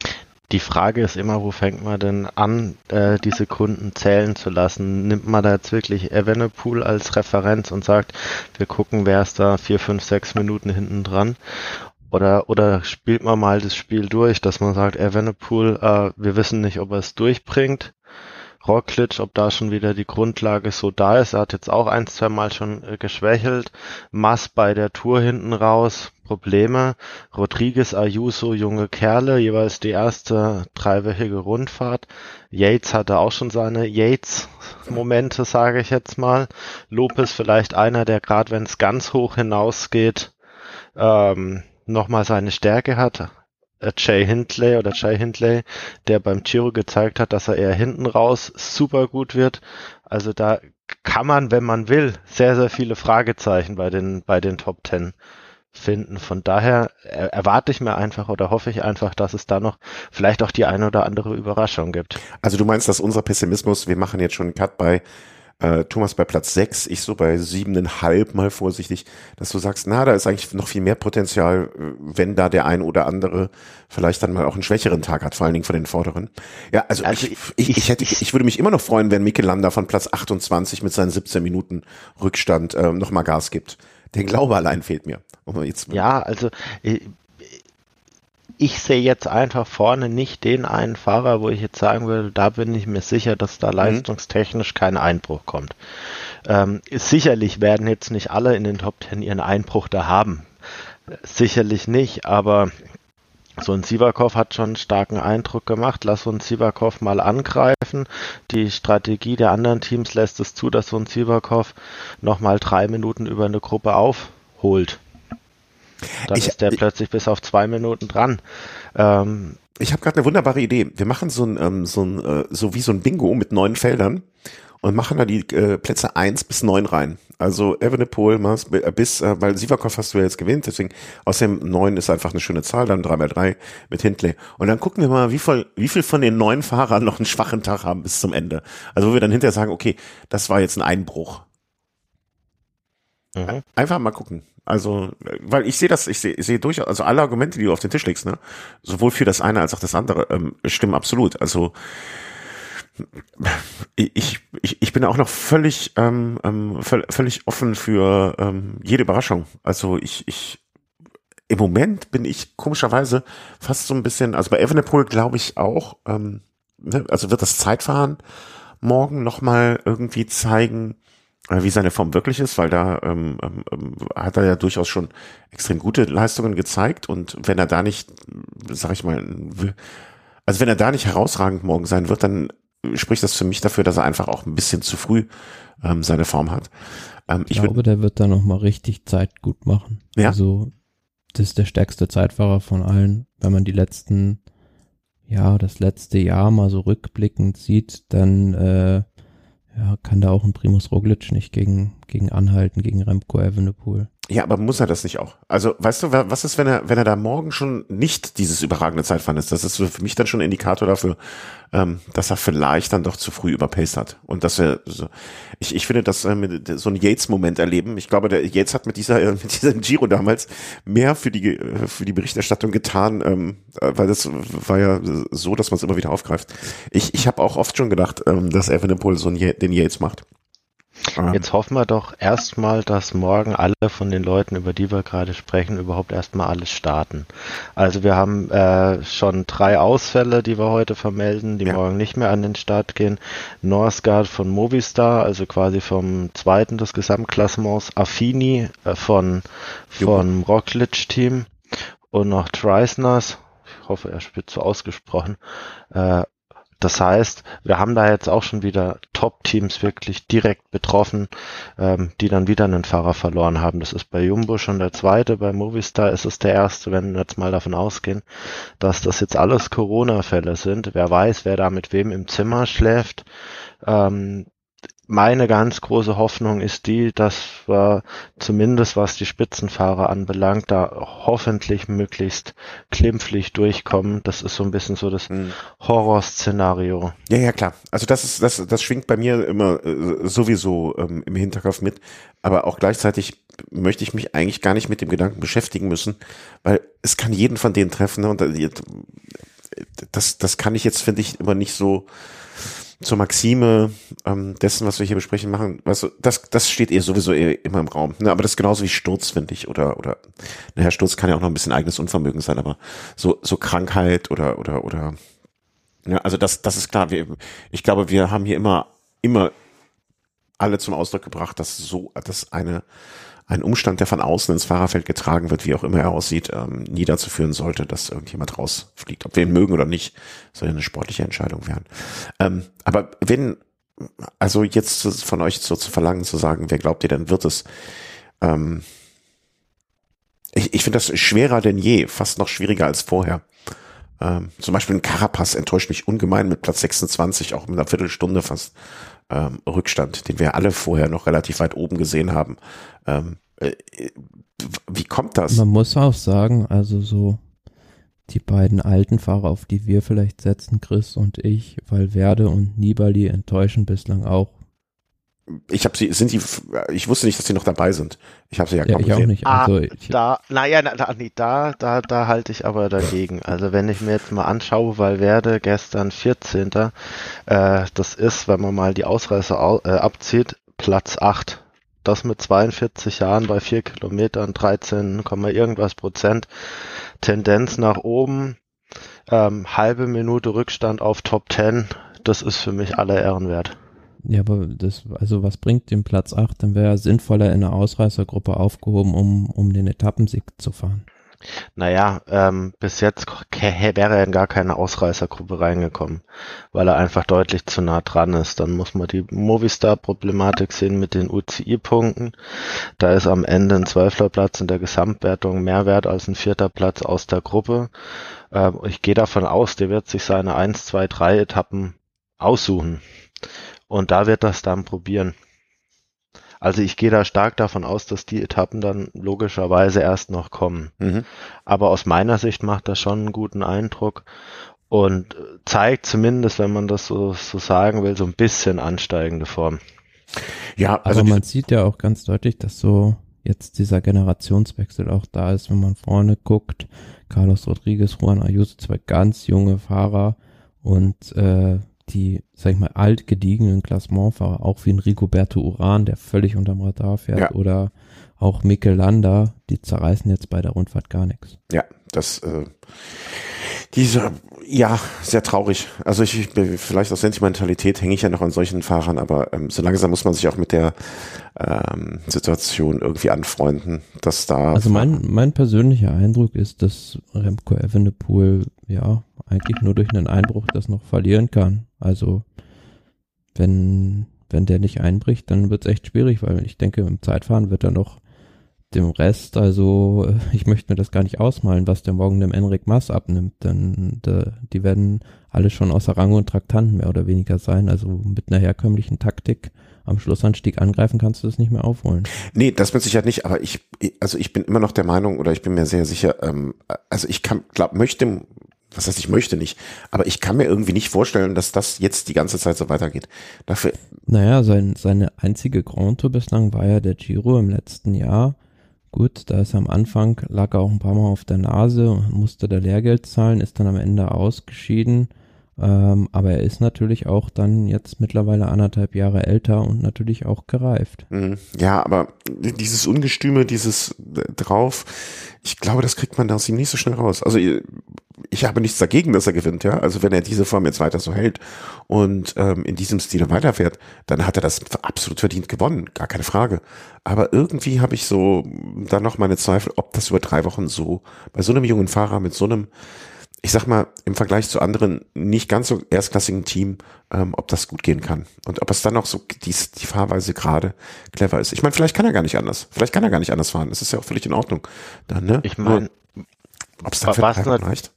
Die Frage ist immer, wo fängt man denn an, äh, diese Kunden zählen zu lassen? Nimmt man da jetzt wirklich Evenepoel als Referenz und sagt, wir gucken, wer ist da vier, fünf, sechs Minuten hinten dran? Oder, oder spielt man mal das Spiel durch, dass man sagt, Evenepoel, äh, wir wissen nicht, ob er es durchbringt. Roglic, ob da schon wieder die Grundlage so da ist. Er hat jetzt auch ein, zwei Mal schon äh, geschwächelt. Mass bei der Tour hinten raus, Probleme. Rodriguez, Ayuso, junge Kerle, jeweils die erste dreiwöchige Rundfahrt. Yates hatte auch schon seine Yates-Momente, sage ich jetzt mal. Lopez vielleicht einer, der gerade wenn es ganz hoch hinausgeht, ähm, nochmal seine Stärke hat. Äh, Jay Hindley oder Jay Hindley, der beim Giro gezeigt hat, dass er eher hinten raus super gut wird. Also da kann man, wenn man will, sehr, sehr viele Fragezeichen bei den, bei den Top Ten finden. Von daher erwarte ich mir einfach oder hoffe ich einfach, dass es da noch vielleicht auch die eine oder andere Überraschung gibt. Also du meinst, dass unser Pessimismus, wir machen jetzt schon einen Cut bei äh, Thomas bei Platz sechs, ich so bei siebeneinhalb mal vorsichtig, dass du sagst, na, da ist eigentlich noch viel mehr Potenzial, wenn da der ein oder andere vielleicht dann mal auch einen schwächeren Tag hat, vor allen Dingen von den Vorderen. Ja, also, also ich, ich, ich, hätte, ich würde mich immer noch freuen, wenn Mikel Landa von Platz 28 mit seinen 17 Minuten Rückstand äh, nochmal Gas gibt. Der Glaube allein fehlt mir. ja, also äh, ich sehe jetzt einfach vorne nicht den einen Fahrer, wo ich jetzt sagen würde, da bin ich mir sicher, dass da mhm. leistungstechnisch kein Einbruch kommt. Ähm, sicherlich werden jetzt nicht alle in den Top Ten ihren Einbruch da haben. Sicherlich nicht, aber so ein Sivakov hat schon einen starken Eindruck gemacht. Lass uns Sivakov mal angreifen. Die Strategie der anderen Teams lässt es zu, dass so ein Sivakov nochmal drei Minuten über eine Gruppe aufholt. Dann ich, ist der ich, plötzlich bis auf zwei Minuten dran. Ähm, ich habe gerade eine wunderbare Idee. Wir machen so ein, ähm, so ein, äh, so wie so ein Bingo mit neun Feldern und machen da die äh, Plätze eins bis neun rein. Also Evenepoel äh, bis, äh, weil Sivakov hast du ja jetzt gewinnt, deswegen außerdem neun ist einfach eine schöne Zahl, dann drei mal drei mit Hindley. Und dann gucken wir mal, wie viel, wie viel von den neun Fahrern noch einen schwachen Tag haben bis zum Ende. Also wo wir dann hinterher sagen, okay, das war jetzt ein Einbruch. Mhm. Einfach mal gucken. Also, weil ich sehe das, ich sehe, sehe durchaus, also alle Argumente, die du auf den Tisch legst, ne, sowohl für das eine als auch das andere, ähm, stimmen absolut. Also ich, ich, ich bin auch noch völlig, ähm, ähm, völlig offen für ähm, jede Überraschung. Also ich, ich, im Moment bin ich komischerweise fast so ein bisschen, also bei Evenepoel glaube ich auch, ähm, ne, also wird das Zeitfahren morgen nochmal irgendwie zeigen, wie seine Form wirklich ist, weil da ähm, ähm, ähm, hat er ja durchaus schon extrem gute Leistungen gezeigt und wenn er da nicht, sag ich mal, also wenn er da nicht herausragend morgen sein wird, dann spricht das für mich dafür, dass er einfach auch ein bisschen zu früh ähm, seine Form hat. Ähm, ich, ich glaube, der wird da nochmal richtig Zeit gut machen. Ja. Also das ist der stärkste Zeitfahrer von allen. Wenn man die letzten, ja, das letzte Jahr mal so rückblickend sieht, dann äh, ja, kann da auch ein Primus Roglic nicht gegen, gegen anhalten, gegen Remco Evenepoel. Ja, aber muss er das nicht auch? Also, weißt du, was ist, wenn er, wenn er da morgen schon nicht dieses überragende Zeitfahren ist? Das ist für mich dann schon ein Indikator dafür, ähm, dass er vielleicht dann doch zu früh überpaced hat. Und dass er so, ich, ich finde, dass äh, so ein Yates-Moment erleben. Ich glaube, der Yates hat mit dieser, *laughs* mit diesem Giro damals mehr für die, für die Berichterstattung getan, ähm, äh, weil das war ja so, dass man es immer wieder aufgreift. Ich, ich habe auch oft schon gedacht, ähm, dass Evenepoel so einen, den Yates macht. Jetzt hoffen wir doch erstmal, dass morgen alle von den Leuten, über die wir gerade sprechen, überhaupt erstmal alles starten. Also wir haben äh, schon drei Ausfälle, die wir heute vermelden, die ja. morgen nicht mehr an den Start gehen. Northgard von Movistar, also quasi vom zweiten des Gesamtklassements, Affini äh, von vom Roglic-Team und noch Treisners, ich hoffe, er wird so ausgesprochen, äh, das heißt, wir haben da jetzt auch schon wieder Top-Teams wirklich direkt betroffen, ähm, die dann wieder einen Fahrer verloren haben. Das ist bei Jumbo schon der zweite, bei Movistar ist es der erste, wenn wir jetzt mal davon ausgehen, dass das jetzt alles Corona-Fälle sind. Wer weiß, wer da mit wem im Zimmer schläft. Ähm, meine ganz große Hoffnung ist die, dass wir zumindest was die Spitzenfahrer anbelangt, da hoffentlich möglichst klimpflich durchkommen. Das ist so ein bisschen so das mhm. Horrorszenario. Ja, ja, klar. Also das ist, das, das schwingt bei mir immer äh, sowieso ähm, im Hinterkopf mit. Aber auch gleichzeitig möchte ich mich eigentlich gar nicht mit dem Gedanken beschäftigen müssen, weil es kann jeden von denen treffen. Ne? Und äh, das, das kann ich jetzt, finde ich, immer nicht so zur Maxime ähm, dessen, was wir hier besprechen, machen, weißt du, das, das steht eh sowieso eh immer im Raum. Ne? Aber das ist genauso wie Sturz, finde ich. Oder, oder, naja, Sturz kann ja auch noch ein bisschen eigenes Unvermögen sein, aber so, so Krankheit oder, oder, oder, ja, also das, das ist klar. Wir, ich glaube, wir haben hier immer, immer alle zum Ausdruck gebracht, dass so, dass eine, ein Umstand, der von außen ins Fahrerfeld getragen wird, wie auch immer er aussieht, ähm, nie dazu führen sollte, dass irgendjemand rausfliegt. Ob wir ihn mögen oder nicht, soll ja eine sportliche Entscheidung werden. Ähm, aber wenn, also jetzt von euch so zu verlangen, zu sagen, wer glaubt ihr denn wird es? Ähm, ich, ich finde das schwerer denn je, fast noch schwieriger als vorher. Ähm, zum Beispiel ein Carapaz enttäuscht mich ungemein mit Platz 26, auch mit einer Viertelstunde fast ähm, Rückstand, den wir alle vorher noch relativ weit oben gesehen haben. Ähm, äh, wie kommt das? Man muss auch sagen, also so die beiden alten Fahrer, auf die wir vielleicht setzen, Chris und ich, Valverde und Nibali enttäuschen bislang auch ich habe sie, sind die, ich wusste nicht, dass sie noch dabei sind. Ich habe sie ja, ja kaum ich gesehen. Auch nicht. Ah, also, ich, da, naja, na, da, nee, da, da, da halte ich aber dagegen. Also wenn ich mir jetzt mal anschaue, weil werde gestern 14. Äh, das ist, wenn man mal die Ausreißer au, äh, abzieht, Platz 8. Das mit 42 Jahren bei 4 Kilometern, 13, irgendwas Prozent. Tendenz nach oben, ähm, halbe Minute Rückstand auf Top 10. Das ist für mich aller Ehren wert. Ja, aber das, also was bringt den Platz 8? Dann wäre er sinnvoller in der Ausreißergruppe aufgehoben, um, um den Etappensieg zu fahren. Naja, ähm, bis jetzt wäre er in gar keine Ausreißergruppe reingekommen, weil er einfach deutlich zu nah dran ist. Dann muss man die Movistar-Problematik sehen mit den UCI-Punkten. Da ist am Ende ein Zwölfter in der Gesamtwertung mehr wert als ein vierter Platz aus der Gruppe. Ähm, ich gehe davon aus, der wird sich seine 1, 2, 3 Etappen aussuchen. Und da wird das dann probieren. Also ich gehe da stark davon aus, dass die Etappen dann logischerweise erst noch kommen. Mhm. Aber aus meiner Sicht macht das schon einen guten Eindruck und zeigt zumindest, wenn man das so, so sagen will, so ein bisschen ansteigende Form. Ja, also aber man sieht ja auch ganz deutlich, dass so jetzt dieser Generationswechsel auch da ist, wenn man vorne guckt. Carlos Rodriguez, Juan Ayuso, zwei ganz junge Fahrer und äh, die, sag ich mal, alt gediegenen Klassementfahrer, auch wie ein Rigoberto Uran, der völlig unterm Radar fährt, ja. oder auch Mikel Landa, die zerreißen jetzt bei der Rundfahrt gar nichts. Ja, das, äh, diese, ja, sehr traurig. Also ich, ich vielleicht aus Sentimentalität hänge ich ja noch an solchen Fahrern, aber ähm, so langsam muss man sich auch mit der ähm, Situation irgendwie anfreunden, dass da. Also mein, mein persönlicher Eindruck ist, dass Remco Evenepoel ja eigentlich nur durch einen Einbruch das noch verlieren kann. Also wenn, wenn der nicht einbricht, dann wird es echt schwierig, weil ich denke, im Zeitfahren wird er noch dem Rest, also ich möchte mir das gar nicht ausmalen, was der morgen dem Enric Mass abnimmt, denn de, die werden alle schon außer Rang und Traktanten mehr oder weniger sein, also mit einer herkömmlichen Taktik am Schlussanstieg angreifen kannst du das nicht mehr aufholen. Nee, das mit Sicherheit nicht, aber ich, also ich bin immer noch der Meinung oder ich bin mir sehr sicher, ähm, also ich kann, glaub, möchte was heißt, ich möchte nicht, aber ich kann mir irgendwie nicht vorstellen, dass das jetzt die ganze Zeit so weitergeht. Dafür. Naja, sein, seine einzige Grand Tour bislang war ja der Giro im letzten Jahr. Gut, da ist am Anfang, lag er auch ein paar Mal auf der Nase und musste da Lehrgeld zahlen, ist dann am Ende ausgeschieden. Ähm, aber er ist natürlich auch dann jetzt mittlerweile anderthalb Jahre älter und natürlich auch gereift. Mhm. Ja, aber dieses Ungestüme, dieses drauf, ich glaube, das kriegt man aus ihm nicht so schnell raus. Also ich habe nichts dagegen, dass er gewinnt, ja. Also wenn er diese Form jetzt weiter so hält und ähm, in diesem Stil weiterfährt, dann hat er das absolut verdient gewonnen, gar keine Frage. Aber irgendwie habe ich so dann noch meine Zweifel, ob das über drei Wochen so bei so einem jungen Fahrer mit so einem ich sag mal, im Vergleich zu anderen nicht ganz so erstklassigen Team, ähm, ob das gut gehen kann. Und ob es dann auch so die, die Fahrweise gerade clever ist. Ich meine, vielleicht kann er gar nicht anders. Vielleicht kann er gar nicht anders fahren. Das ist ja auch völlig in Ordnung. Dann, ne? Ich meine, ob es dann für was reicht.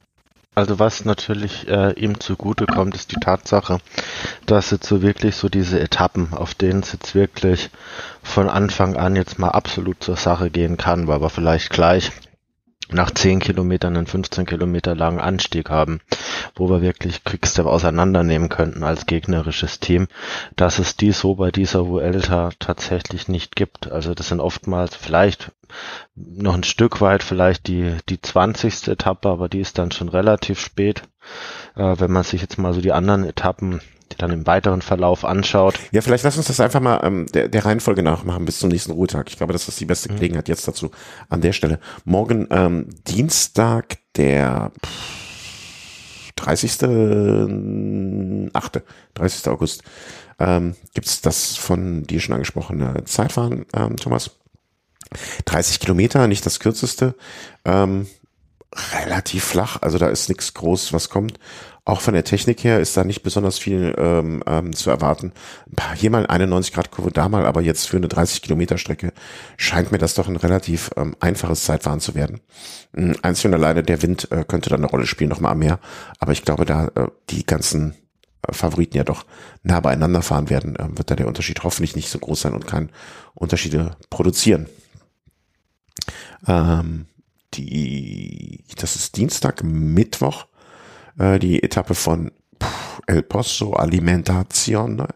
Also was natürlich äh, ihm zugute kommt, ist die Tatsache, dass jetzt so wirklich so diese Etappen, auf denen es jetzt wirklich von Anfang an jetzt mal absolut zur Sache gehen kann, weil wir vielleicht gleich nach 10 Kilometern einen 15 Kilometer langen Anstieg haben, wo wir wirklich Quickstep auseinandernehmen könnten als gegnerisches Team, dass es die so bei dieser Vuelta tatsächlich nicht gibt. Also das sind oftmals vielleicht noch ein Stück weit vielleicht die, die 20. Etappe, aber die ist dann schon relativ spät. Äh, wenn man sich jetzt mal so die anderen Etappen die dann im weiteren Verlauf anschaut. Ja, vielleicht lass uns das einfach mal ähm, der, der Reihenfolge nachmachen bis zum nächsten Ruhetag. Ich glaube, das ist die beste mhm. Gelegenheit jetzt dazu an der Stelle. Morgen ähm, Dienstag, der 30. 8. 30. August. Ähm, Gibt das von dir schon angesprochene Zeitfahren, ähm, Thomas? 30 Kilometer, nicht das kürzeste. Ähm, relativ flach, also da ist nichts groß, was kommt. Auch von der Technik her ist da nicht besonders viel ähm, ähm, zu erwarten. Hier mal eine 90 Grad Kurve, da mal, aber jetzt für eine 30 Kilometer Strecke scheint mir das doch ein relativ ähm, einfaches Zeitfahren zu werden. Ähm, einzig und alleine der Wind äh, könnte dann eine Rolle spielen, noch mal mehr. Aber ich glaube, da äh, die ganzen äh, Favoriten ja doch nah beieinander fahren werden, äh, wird da der Unterschied hoffentlich nicht so groß sein und kein Unterschiede produzieren. Ähm, die, das ist Dienstag, Mittwoch äh, die Etappe von El Pozo Alimentación.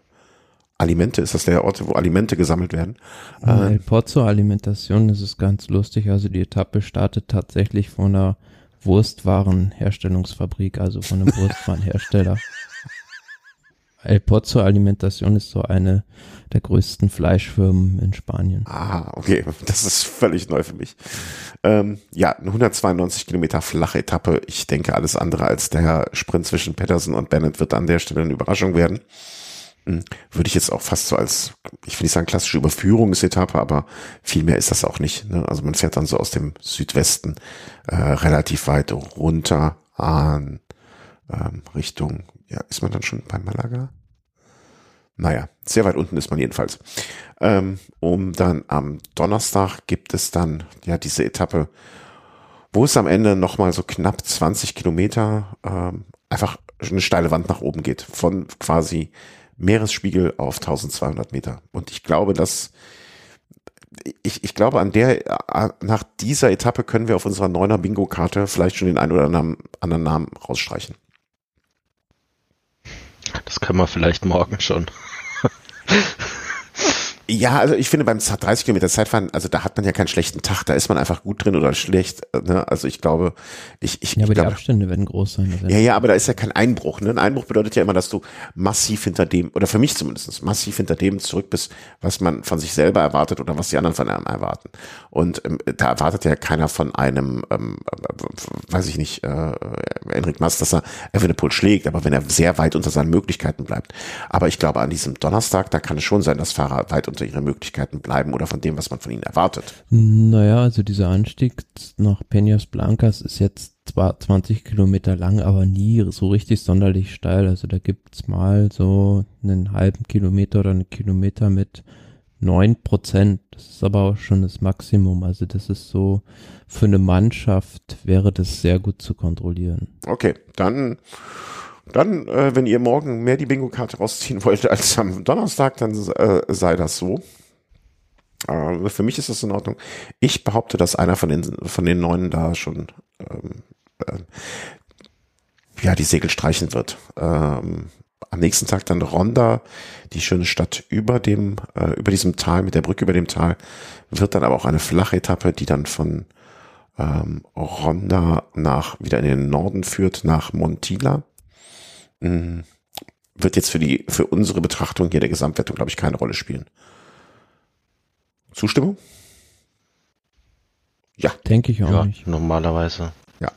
Alimente, ist das der Ort, wo Alimente gesammelt werden? Äh, El Pozo Alimentación, das ist ganz lustig. Also die Etappe startet tatsächlich von einer Wurstwarenherstellungsfabrik, also von einem *laughs* Wurstwarenhersteller. El Pozo Alimentación ist so eine der größten Fleischfirmen in Spanien. Ah, okay, das ist völlig neu für mich. Ähm, ja, eine 192 Kilometer flache Etappe. Ich denke, alles andere als der Sprint zwischen Patterson und Bennett wird an der Stelle eine Überraschung werden. Hm, würde ich jetzt auch fast so als, ich will nicht sagen klassische Überführungsetappe, aber viel mehr ist das auch nicht. Ne? Also man fährt dann so aus dem Südwesten äh, relativ weit runter an ähm, Richtung ja, ist man dann schon bei Malaga? Naja, sehr weit unten ist man jedenfalls. Ähm, um dann am Donnerstag gibt es dann ja diese Etappe, wo es am Ende nochmal so knapp 20 Kilometer ähm, einfach eine steile Wand nach oben geht, von quasi Meeresspiegel auf 1200 Meter. Und ich glaube, dass ich, ich glaube, an der, nach dieser Etappe können wir auf unserer neuner Bingo-Karte vielleicht schon den einen oder anderen Namen rausstreichen. Das können wir vielleicht morgen schon. Ja, also ich finde beim 30 Kilometer Zeitfahren, also da hat man ja keinen schlechten Tag, da ist man einfach gut drin oder schlecht. Ne? Also ich glaube, ich, ich, ja, aber ich glaube, die Abstände werden groß sein. Ja, ja, aber da ist ja kein Einbruch. Ne? Ein Einbruch bedeutet ja immer, dass du massiv hinter dem, oder für mich zumindest, massiv hinter dem zurück bist, was man von sich selber erwartet oder was die anderen von einem erwarten. Und ähm, da erwartet ja keiner von einem, ähm, äh, weiß ich nicht, äh, Enric Mas, dass er Evenepoel schlägt, aber wenn er sehr weit unter seinen Möglichkeiten bleibt. Aber ich glaube, an diesem Donnerstag, da kann es schon sein, dass Fahrer weit unter ihre Möglichkeiten bleiben oder von dem, was man von ihnen erwartet. Naja, also dieser Anstieg nach Peñas Blancas ist jetzt zwar 20 Kilometer lang, aber nie so richtig sonderlich steil. Also da gibt's mal so einen halben Kilometer oder einen Kilometer mit neun Prozent. Das ist aber auch schon das Maximum. Also das ist so, für eine Mannschaft wäre das sehr gut zu kontrollieren. Okay, dann dann, äh, wenn ihr morgen mehr die Bingo-Karte rausziehen wollt als am Donnerstag, dann äh, sei das so. Äh, für mich ist das in Ordnung. Ich behaupte, dass einer von den, von den Neuen da schon ähm, äh, ja, die Segel streichen wird. Ähm, am nächsten Tag dann Ronda, die schöne Stadt über dem, äh, über diesem Tal, mit der Brücke über dem Tal, wird dann aber auch eine flache Etappe, die dann von ähm, Ronda nach, wieder in den Norden führt, nach Montila. Wird jetzt für die, für unsere Betrachtung hier der Gesamtwertung, glaube ich, keine Rolle spielen. Zustimmung? Ja. Denke ich auch ja, nicht. Normalerweise. Ja.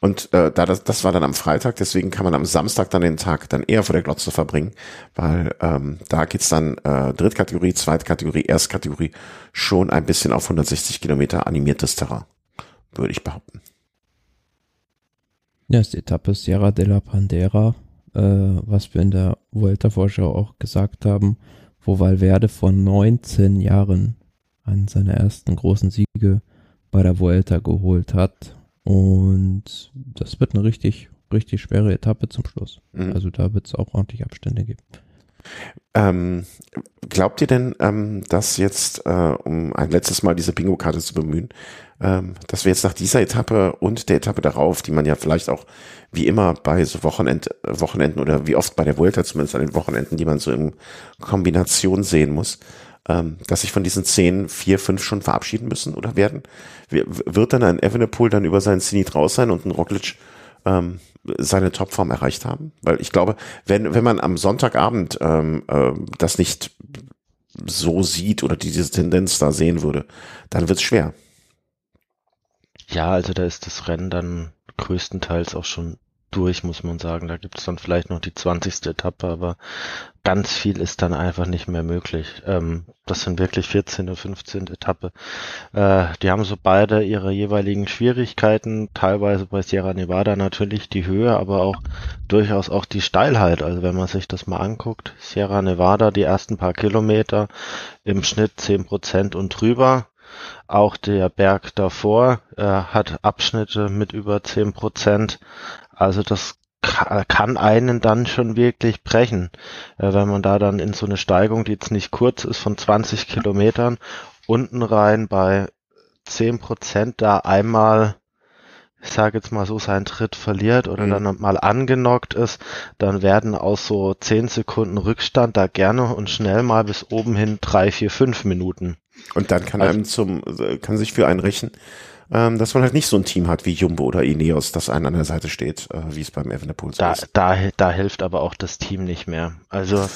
Und äh, da das, das war dann am Freitag, deswegen kann man am Samstag dann den Tag dann eher vor der Glotze verbringen, weil ähm, da geht's dann äh, Drittkategorie, Zweitkategorie, Erstkategorie schon ein bisschen auf 160 Kilometer animiertes Terrain, würde ich behaupten. Ja, ist die Etappe Sierra de la Pandera, äh, was wir in der Vuelta-Vorschau auch gesagt haben, wo Valverde vor 19 Jahren einen seiner ersten großen Siege bei der Vuelta geholt hat. Und das wird eine richtig, richtig schwere Etappe zum Schluss. Mhm. Also da wird es auch ordentlich Abstände geben. Ähm, glaubt ihr denn, ähm, dass jetzt, äh, um ein letztes Mal diese Bingo-Karte zu bemühen, ähm, dass wir jetzt nach dieser Etappe und der Etappe darauf, die man ja vielleicht auch wie immer bei so Wochenend, Wochenenden oder wie oft bei der Vuelta zumindest an den Wochenenden, die man so in Kombination sehen muss, ähm, dass sich von diesen zehn, vier, fünf schon verabschieden müssen oder werden? Wird dann ein Evenepoel dann über seinen Zenit raus sein und ein Roglic ähm, seine Topform erreicht haben? Weil ich glaube, wenn, wenn man am Sonntagabend ähm, äh, das nicht so sieht oder diese Tendenz da sehen würde, dann wird's schwer. Ja, also da ist das Rennen dann größtenteils auch schon durch, muss man sagen. Da gibt es dann vielleicht noch die 20. Etappe, aber ganz viel ist dann einfach nicht mehr möglich. Ähm, das sind wirklich 14. und 15. Etappe. Äh, die haben so beide ihre jeweiligen Schwierigkeiten, teilweise bei Sierra Nevada natürlich die Höhe, aber auch durchaus auch die Steilheit. Also wenn man sich das mal anguckt, Sierra Nevada die ersten paar Kilometer im Schnitt 10 Prozent und drüber. Auch der Berg davor äh, hat Abschnitte mit über 10 Prozent. Also das kann einen dann schon wirklich brechen, äh, wenn man da dann in so eine Steigung, die jetzt nicht kurz ist, von 20 Kilometern unten rein bei 10 Prozent da einmal, ich sage jetzt mal so, seinen Tritt verliert oder mhm. dann mal angenockt ist, dann werden aus so 10 Sekunden Rückstand da gerne und schnell mal bis oben hin 3, 4, 5 Minuten. Und dann kann also, einem zum, kann sich für einen rächen, ähm, dass man halt nicht so ein Team hat wie Jumbo oder Ineos, das einen an der Seite steht, äh, wie es beim Evenepoel da, ist. Da, da hilft aber auch das Team nicht mehr. Also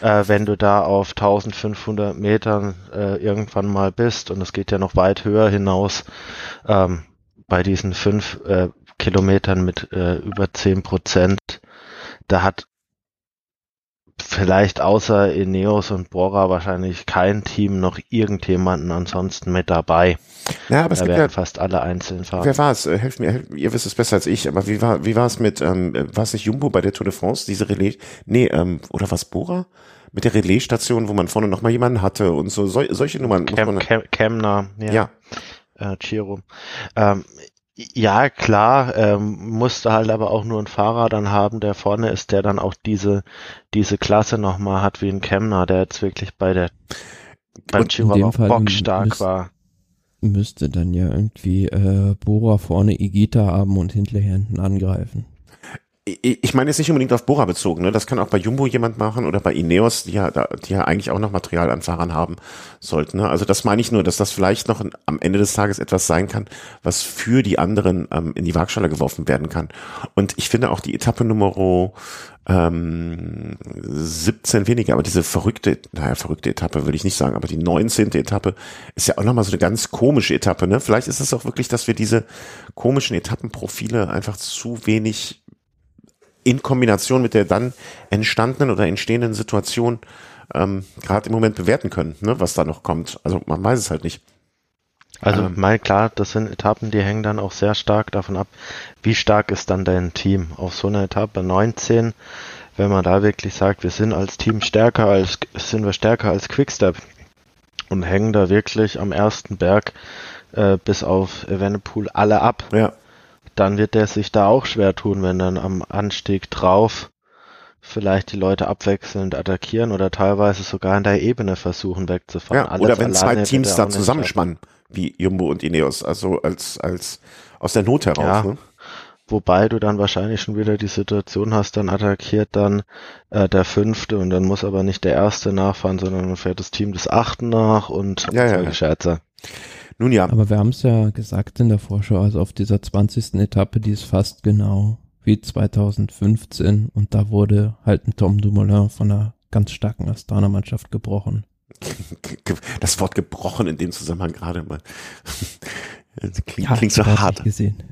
äh, wenn du da auf 1500 Metern äh, irgendwann mal bist und es geht ja noch weit höher hinaus, ähm, bei diesen fünf äh, Kilometern mit äh, über zehn Prozent, da hat vielleicht außer Ineos und Bora wahrscheinlich kein Team noch irgendjemanden ansonsten mit dabei. Ja, aber es da gibt ja fast alle einzeln fahren. Wer war es? Äh, helft mir, ihr wisst es besser als ich, aber wie war, wie war es mit, ähm, war es nicht Jumbo bei der Tour de France, diese Relais? Nee, ähm, oder was Bora? Mit der Relaisstation, wo man vorne noch mal jemanden hatte und so, sol solche Nummern. Chem, Chemner, ja. ja. Äh, Chiro. Ähm, ja, klar, ähm, musste halt aber auch nur ein Fahrer dann haben, der vorne ist, der dann auch diese, diese Klasse nochmal hat wie ein Kemner, der jetzt wirklich bei der beim Chihuahua Bock stark war. Müsste dann ja irgendwie äh, Bora vorne Igita haben und hinterher hinten angreifen ich meine jetzt nicht unbedingt auf Bora bezogen, ne? Das kann auch bei Jumbo jemand machen oder bei Ineos, die ja, die ja eigentlich auch noch Material an Fahrern haben sollten. Ne? Also das meine ich nur, dass das vielleicht noch am Ende des Tages etwas sein kann, was für die anderen ähm, in die Waagschale geworfen werden kann. Und ich finde auch die Etappe Nummer ähm, 17 weniger, aber diese verrückte, naja, verrückte Etappe würde ich nicht sagen, aber die 19. Etappe ist ja auch nochmal so eine ganz komische Etappe. Ne? Vielleicht ist es auch wirklich, dass wir diese komischen Etappenprofile einfach zu wenig in Kombination mit der dann entstandenen oder entstehenden Situation ähm, gerade im Moment bewerten können, ne, was da noch kommt. Also man weiß es halt nicht. Also ähm, mal klar, das sind Etappen, die hängen dann auch sehr stark davon ab, wie stark ist dann dein Team. Auf so einer Etappe 19, wenn man da wirklich sagt, wir sind als Team stärker als sind wir stärker als Quickstep und hängen da wirklich am ersten Berg äh, bis auf Evenepoel alle ab. Ja dann wird der sich da auch schwer tun, wenn dann am Anstieg drauf vielleicht die Leute abwechselnd attackieren oder teilweise sogar in der Ebene versuchen wegzufahren. Ja, oder wenn zwei Teams da zusammenspannen, wie Jumbo und Ineos, also als, als aus der Not heraus. Ja. Ne? Wobei du dann wahrscheinlich schon wieder die Situation hast, dann attackiert dann äh, der Fünfte und dann muss aber nicht der Erste nachfahren, sondern dann fährt das Team des Achten nach und ja, ja, ja. Scherze. Nun ja. Aber wir haben es ja gesagt in der Vorschau, also auf dieser 20. Etappe, die ist fast genau wie 2015 und da wurde halt ein Tom Dumoulin von einer ganz starken Astana-Mannschaft gebrochen. Das Wort gebrochen in dem Zusammenhang gerade mal. Klingt, ja, klingt so hart. Gesehen.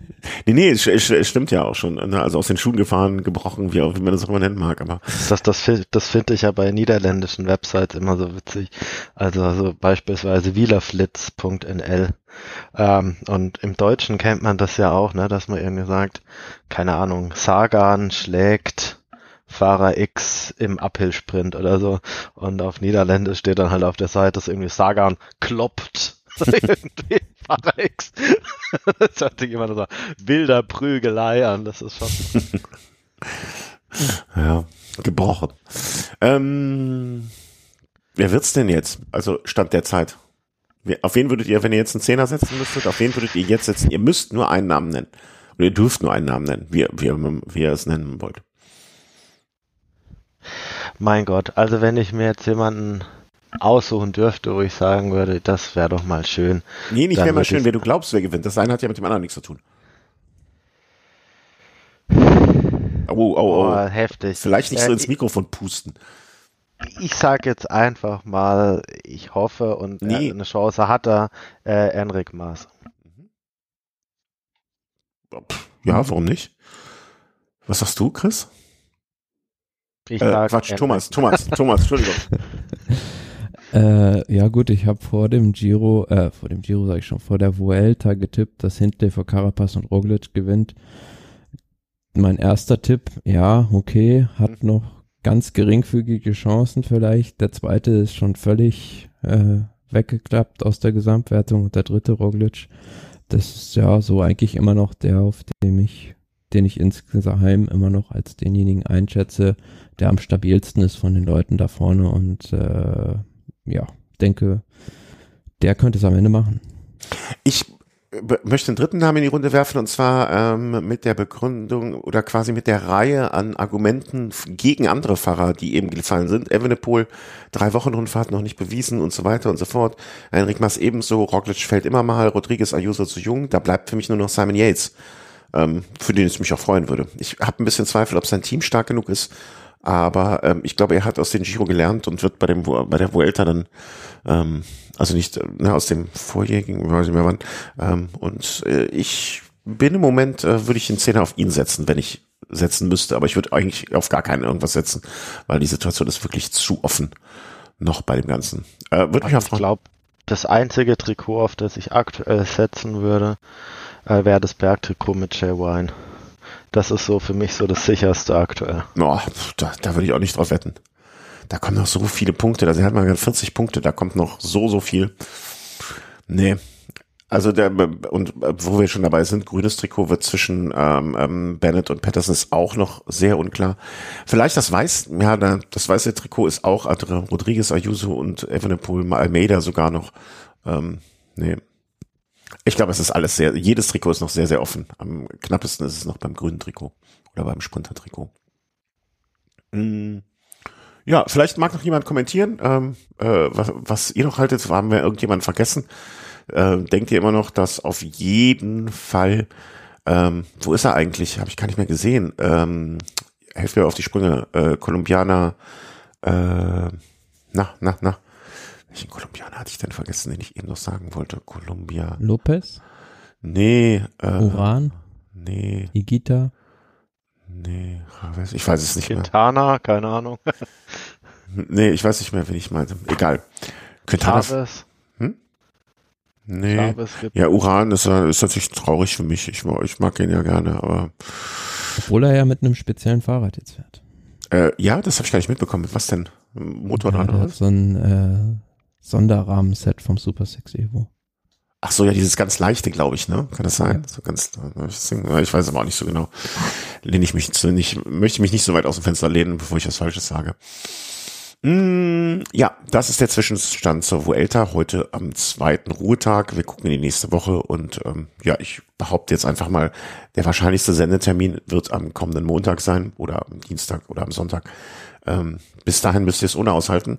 Nee, nee, es, es, stimmt ja auch schon. Ne? Also aus den Schuhen gefahren, gebrochen, wie, auch, wie man das auch immer nennen mag. Aber das, das, das finde ich ja bei niederländischen Websites immer so witzig. Also, also beispielsweise wielerflitz.nl. Ähm, und im Deutschen kennt man das ja auch, ne, dass man irgendwie sagt, keine Ahnung, Sagan schlägt Fahrer X im Uphill-Sprint oder so. Und auf Niederländisch steht dann halt auf der Seite, dass irgendwie Sagan kloppt. Irgendwie Fahrer X. das hört sich immer so wilder Prügelei an. Das ist schon. *laughs* ja, gebrochen. Ähm, wer wird's denn jetzt? Also Stand der Zeit. Auf wen würdet ihr, wenn ihr jetzt einen Zehner setzen müsstet, auf wen würdet ihr jetzt setzen? Ihr müsst nur einen Namen nennen. Oder ihr dürft nur einen Namen nennen, wie, wie, wie ihr es nennen wollt. Mein Gott, also wenn ich mir jetzt jemanden aussuchen dürfte, wo ich sagen würde, das wäre doch mal schön. Nee, nicht wäre mal schön, wer du glaubst, wer gewinnt. Das eine hat ja mit dem anderen nichts zu tun. Oh, oh, oh. oh heftig. Vielleicht nicht so äh, ins Mikrofon pusten. Ich sag jetzt einfach mal, ich hoffe und nee. eine Chance hat er, äh, Enric Maas. Ja, warum nicht? Was sagst du, Chris? Ich Äh, Quatsch, Enric. Thomas, Thomas, Thomas, Entschuldigung. *laughs* Äh, ja gut, ich habe vor dem Giro, äh, vor dem Giro sage ich schon, vor der Vuelta getippt, dass Hindley vor Carapaz und Roglic gewinnt. Mein erster Tipp, ja, okay, hat noch ganz geringfügige Chancen vielleicht. Der zweite ist schon völlig äh, weggeklappt aus der Gesamtwertung und der dritte Roglic. Das ist ja so eigentlich immer noch der, auf dem ich, den ich insgeheim immer noch als denjenigen einschätze, der am stabilsten ist von den Leuten da vorne und äh, ja, denke, der könnte es am Ende machen. Ich b- möchte einen dritten Namen in die Runde werfen und zwar ähm, mit der Begründung oder quasi mit der Reihe an Argumenten gegen andere Fahrer, die eben gefallen sind. Evenepoel, drei Wochen Rundfahrt noch nicht bewiesen und so weiter und so fort. Enric Mas ebenso, Roglic fällt immer mal, Rodriguez Ayuso zu jung. Da bleibt für mich nur noch Simon Yates, ähm, für den ich mich auch freuen würde. Ich habe ein bisschen Zweifel, ob sein Team stark genug ist. Aber ähm, ich glaube, er hat aus dem Giro gelernt und wird bei dem bei der Vuelta dann ähm, also nicht äh, ne, aus dem vorjährigen, weiß nicht mehr wann. Ähm, und äh, ich bin im Moment, äh, würde ich den Zehner auf ihn setzen, wenn ich setzen müsste. Aber ich würde eigentlich auf gar keinen irgendwas setzen, weil die Situation ist wirklich zu offen noch bei dem Ganzen. Äh, würde mich auch ich glaube, das einzige Trikot, auf das ich aktuell setzen würde, äh, wäre das Bergtrikot mit Jay Wine. Das ist so für mich so das sicherste aktuell. Oh, da, da würde ich auch nicht drauf wetten. Da kommen noch so viele Punkte. Da hat man gerade 40 Punkte. Da kommt noch so, so viel. Nee. Also der, und äh, wo wir schon dabei sind, grünes Trikot wird zwischen ähm, ähm, Bennett und Patterson ist auch noch sehr unklar. Vielleicht das weiß, ja, da- das weiße Trikot ist auch andere, Rodriguez, Ayuso und Evenepoel, Almeida sogar noch. Ähm, nee. Ich glaube, es ist alles sehr, jedes Trikot ist noch sehr, sehr offen. Am knappesten ist es noch beim grünen Trikot oder beim Sprinter-Trikot. Mm. Ja, vielleicht mag noch jemand kommentieren, ähm, äh, was, was ihr noch haltet. Haben wir irgendjemanden vergessen? Äh, denkt ihr immer noch, dass auf jeden Fall, ähm, wo ist er eigentlich? Habe ich gar nicht mehr gesehen. Ähm, helft mir auf die Sprünge. Äh, Kolumbianer, äh, na, na, na. Welchen Kolumbianer hatte ich denn vergessen, den ich eben noch sagen wollte? Kolumbia. Lopez, Nee, äh, Uran, nee, Igita, nee, ich weiß es nicht mehr. Quintana, keine Ahnung. *laughs* Nee, ich weiß nicht mehr, wen ich meinte. Egal. Quintana, Chavez. nee. Chavez gibt Ja, Uran ist, äh, ist natürlich traurig für mich. Ich, mag- ich mag ihn ja gerne, aber obwohl er ja mit einem speziellen Fahrrad jetzt fährt. äh, ja, das habe ich gar nicht mitbekommen. Was denn? Motorrad Ja, oder was? so ein äh, Sonderrahmenset vom Super 6 Evo. Ach so, ja, dieses ganz leichte, glaube ich, ne? Kann das sein? So ganz, äh, ich weiß aber auch nicht so genau. Lehne ich mich zu, nicht, möchte mich nicht so weit aus dem Fenster lehnen, bevor ich was Falsches sage. Mm, ja, das ist der Zwischenstand zur Vuelta heute am zweiten Ruhetag. Wir gucken in die nächste Woche und ähm, ja, ich behaupte jetzt einfach mal, der wahrscheinlichste Sendetermin wird am kommenden Montag sein oder am Dienstag oder am Sonntag. Ähm, bis dahin müsst ihr es ohne aushalten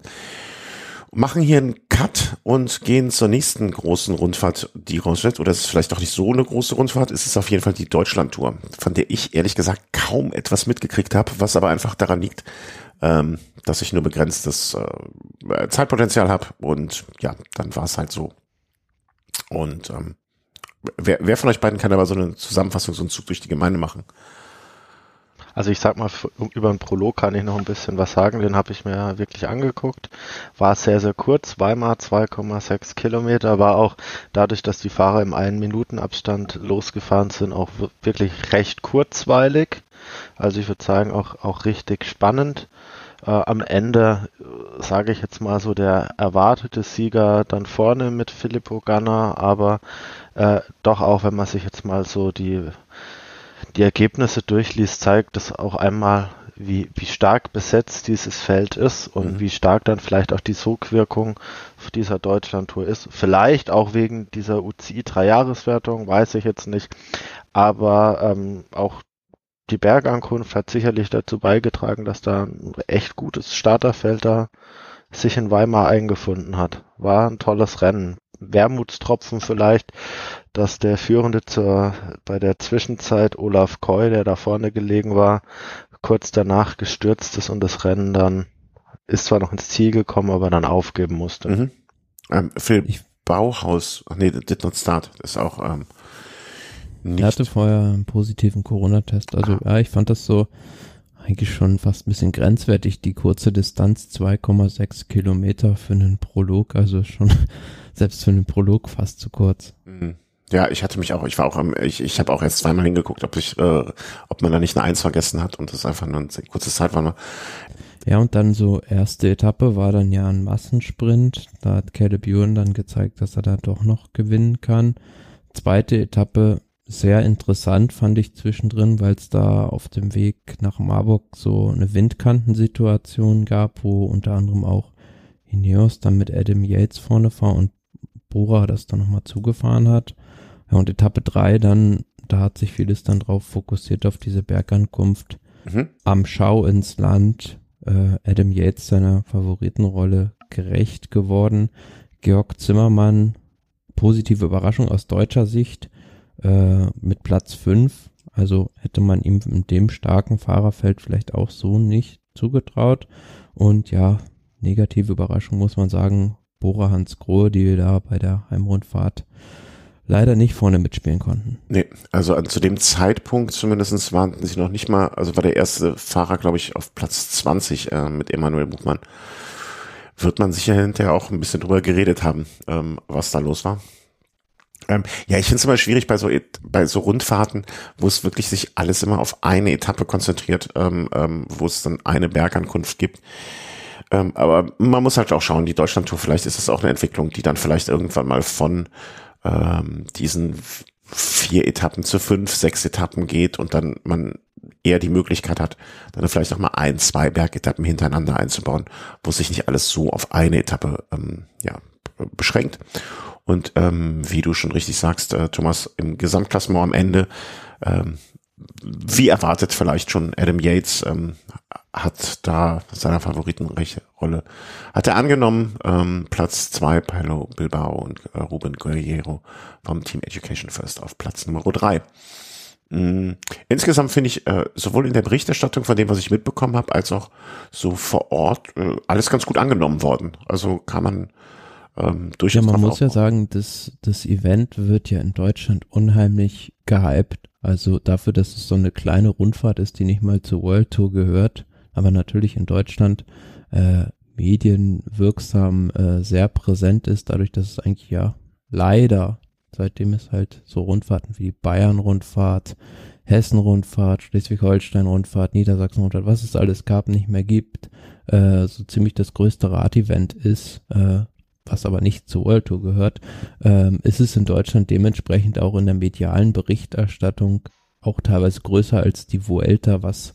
machen hier einen Cut und gehen zur nächsten großen Rundfahrt, die raussteht. Oder es ist vielleicht doch nicht so eine große Rundfahrt. Es ist auf jeden Fall die Deutschlandtour, von der ich ehrlich gesagt kaum etwas mitgekriegt habe, was aber einfach daran liegt, ähm, dass ich nur begrenztes äh, Zeitpotenzial habe. Und ja, dann war es halt so. Und ähm, wer, wer von euch beiden kann aber so eine Zusammenfassung, so einen Zug durch die Gemeinde machen? Also ich sag mal, über den Prolog kann ich noch ein bisschen was sagen. Den habe ich mir wirklich angeguckt. War sehr, sehr kurz. Weimar 2,6 Kilometer. War auch dadurch, dass die Fahrer im einen Minuten Abstand losgefahren sind, auch wirklich recht kurzweilig. Also ich würde sagen, auch, auch richtig spannend. Äh, am Ende, äh, sage ich jetzt mal so, der erwartete Sieger dann vorne mit Filippo Ganna, aber äh, doch auch, wenn man sich jetzt mal so die die Ergebnisse durchliest, zeigt es auch einmal, wie, wie stark besetzt dieses Feld ist und Mhm. wie stark dann vielleicht auch die Sogwirkung dieser Deutschlandtour ist. Vielleicht auch wegen dieser UCI Dreijahreswertung, weiß ich jetzt nicht. Aber ähm, auch die Bergankunft hat sicherlich dazu beigetragen, dass da ein echt gutes Starterfeld da sich in Weimar eingefunden hat. War ein tolles Rennen. Wermutstropfen vielleicht, dass der Führende zur, bei der Zwischenzeit Olaf Koy, der da vorne gelegen war, kurz danach gestürzt ist und das Rennen dann ist zwar noch ins Ziel gekommen, aber dann aufgeben musste. Mhm. Ähm, Phil Ich- Bauhaus, ach nee, Did Not Start, ist auch ähm, nicht. Er hatte vorher einen positiven Corona-Test. Also ah. ja, ich fand das so eigentlich schon fast ein bisschen grenzwertig, die kurze Distanz 2,6 Kilometer für einen Prolog, also schon selbst für einen Prolog fast zu kurz. Mhm. Ja, ich hatte mich auch, ich war auch am, ich, ich habe auch erst zweimal hingeguckt, ob ich, äh, ob man da nicht eine Eins vergessen hat und das einfach nur eine kurze Zeit war. Ja, und dann so erste Etappe war dann ja ein Massensprint. Da hat Caleb Ewan dann gezeigt, dass er da doch noch gewinnen kann. Zweite Etappe sehr interessant fand ich zwischendrin, weil es da auf dem Weg nach Marburg so eine Windkantensituation gab, wo unter anderem auch Ineos dann mit Adam Yates vorne war und Bora das dann nochmal zugefahren hat. Ja, und Etappe drei dann, da hat sich vieles dann drauf fokussiert auf diese Bergankunft mhm. am Schau ins Land. Äh, Adam Yates seiner Favoritenrolle gerecht geworden. Georg Zimmermann, positive Überraschung aus deutscher Sicht, äh, mit Platz fünf. Also hätte man ihm in dem starken Fahrerfeld vielleicht auch so nicht zugetraut. Und ja, negative Überraschung muss man sagen, Bora Hans Grohe, die da bei der Heimrundfahrt leider nicht vorne mitspielen konnten. Nee, also zu dem Zeitpunkt zumindest waren sie noch nicht mal, also war der erste Fahrer, glaube ich, auf Platz 20 äh, mit Emanuel Buchmann. Wird man sicher hinterher auch ein bisschen drüber geredet haben, ähm, was da los war. Ähm, ja, ich finde es immer schwierig bei so bei so Rundfahrten, wo es wirklich sich alles immer auf eine Etappe konzentriert, ähm, ähm, wo es dann eine Bergankunft gibt. Ähm, aber man muss halt auch schauen, die Deutschlandtour, vielleicht ist es auch eine Entwicklung, die dann vielleicht irgendwann mal von ähm, diesen vier Etappen zu fünf, sechs Etappen geht und dann man eher die Möglichkeit hat, dann vielleicht auch mal ein, zwei Bergetappen hintereinander einzubauen, wo sich nicht alles so auf eine Etappe ähm, ja, beschränkt. Und ähm, wie du schon richtig sagst, äh, Thomas, im Gesamtklassement am Ende, ähm, wie erwartet vielleicht schon Adam Yates, ähm, hat da seiner Favoritenrolle, hat er angenommen, ähm, Platz zwei Paulo Bilbao und äh, Ruben Guerrero vom Team Education First auf Platz Nummer drei. Mm, insgesamt finde ich äh, sowohl in der Berichterstattung von dem, was ich mitbekommen habe, als auch so vor Ort äh, alles ganz gut angenommen worden. Also kann man ähm, durchaus. Ja, man muss ja sagen, das, das Event wird ja in Deutschland unheimlich gehypt. Also dafür, dass es so eine kleine Rundfahrt ist, die nicht mal zur World Tour gehört, aber natürlich in Deutschland äh, medienwirksam äh, sehr präsent ist, dadurch, dass es eigentlich ja leider, seitdem es halt so Rundfahrten wie Bayern-Rundfahrt, Hessen-Rundfahrt, Schleswig-Holstein-Rundfahrt, Niedersachsen-Rundfahrt, was es alles gab, nicht mehr gibt, äh, so ziemlich das größte Radevent ist, äh, was aber nicht zur World Tour gehört, ähm, ist es in Deutschland dementsprechend auch in der medialen Berichterstattung auch teilweise größer als die Vuelta, was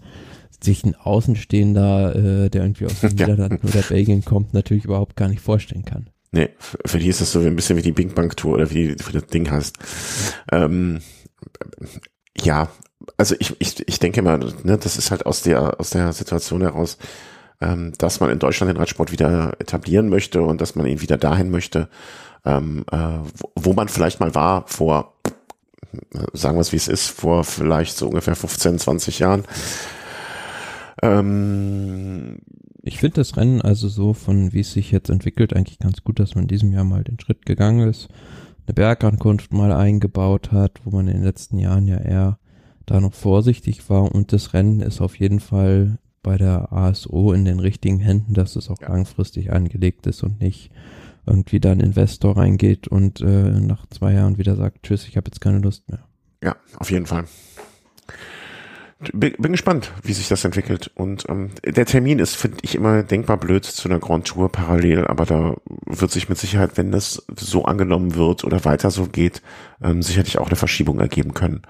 sich ein Außenstehender, äh, der irgendwie aus den *laughs* Niederlanden oder Belgien kommt, natürlich überhaupt gar nicht vorstellen kann. Nee, für die ist das so ein bisschen wie die Bing Bang Tour oder wie, wie das Ding heißt. Ähm, ja, also ich, ich, ich denke mal, ne, das ist halt aus der, aus der Situation heraus, ähm, dass man in Deutschland den Radsport wieder etablieren möchte und dass man ihn wieder dahin möchte, ähm, äh, wo, wo man vielleicht mal war vor, sagen wir es wie es ist, vor vielleicht so ungefähr 15, 20 Jahren. Ähm, ich finde das Rennen also so von wie es sich jetzt entwickelt eigentlich ganz gut, dass man in diesem Jahr mal den Schritt gegangen ist, eine Bergankunft mal eingebaut hat, wo man in den letzten Jahren ja eher da noch vorsichtig war und das Rennen ist auf jeden Fall bei der ASO in den richtigen Händen, dass es auch ja. langfristig angelegt ist und nicht irgendwie da ein Investor reingeht und äh, nach zwei Jahren wieder sagt, tschüss, ich habe jetzt keine Lust mehr. Ja, auf jeden Fall. Bin, gespannt, wie sich das entwickelt. Und ähm, der Termin ist, finde ich, immer denkbar blöd zu einer Grand Tour parallel, aber da wird sich mit Sicherheit, wenn das so angenommen wird oder weiter so geht, ähm, sicherlich auch eine Verschiebung ergeben können,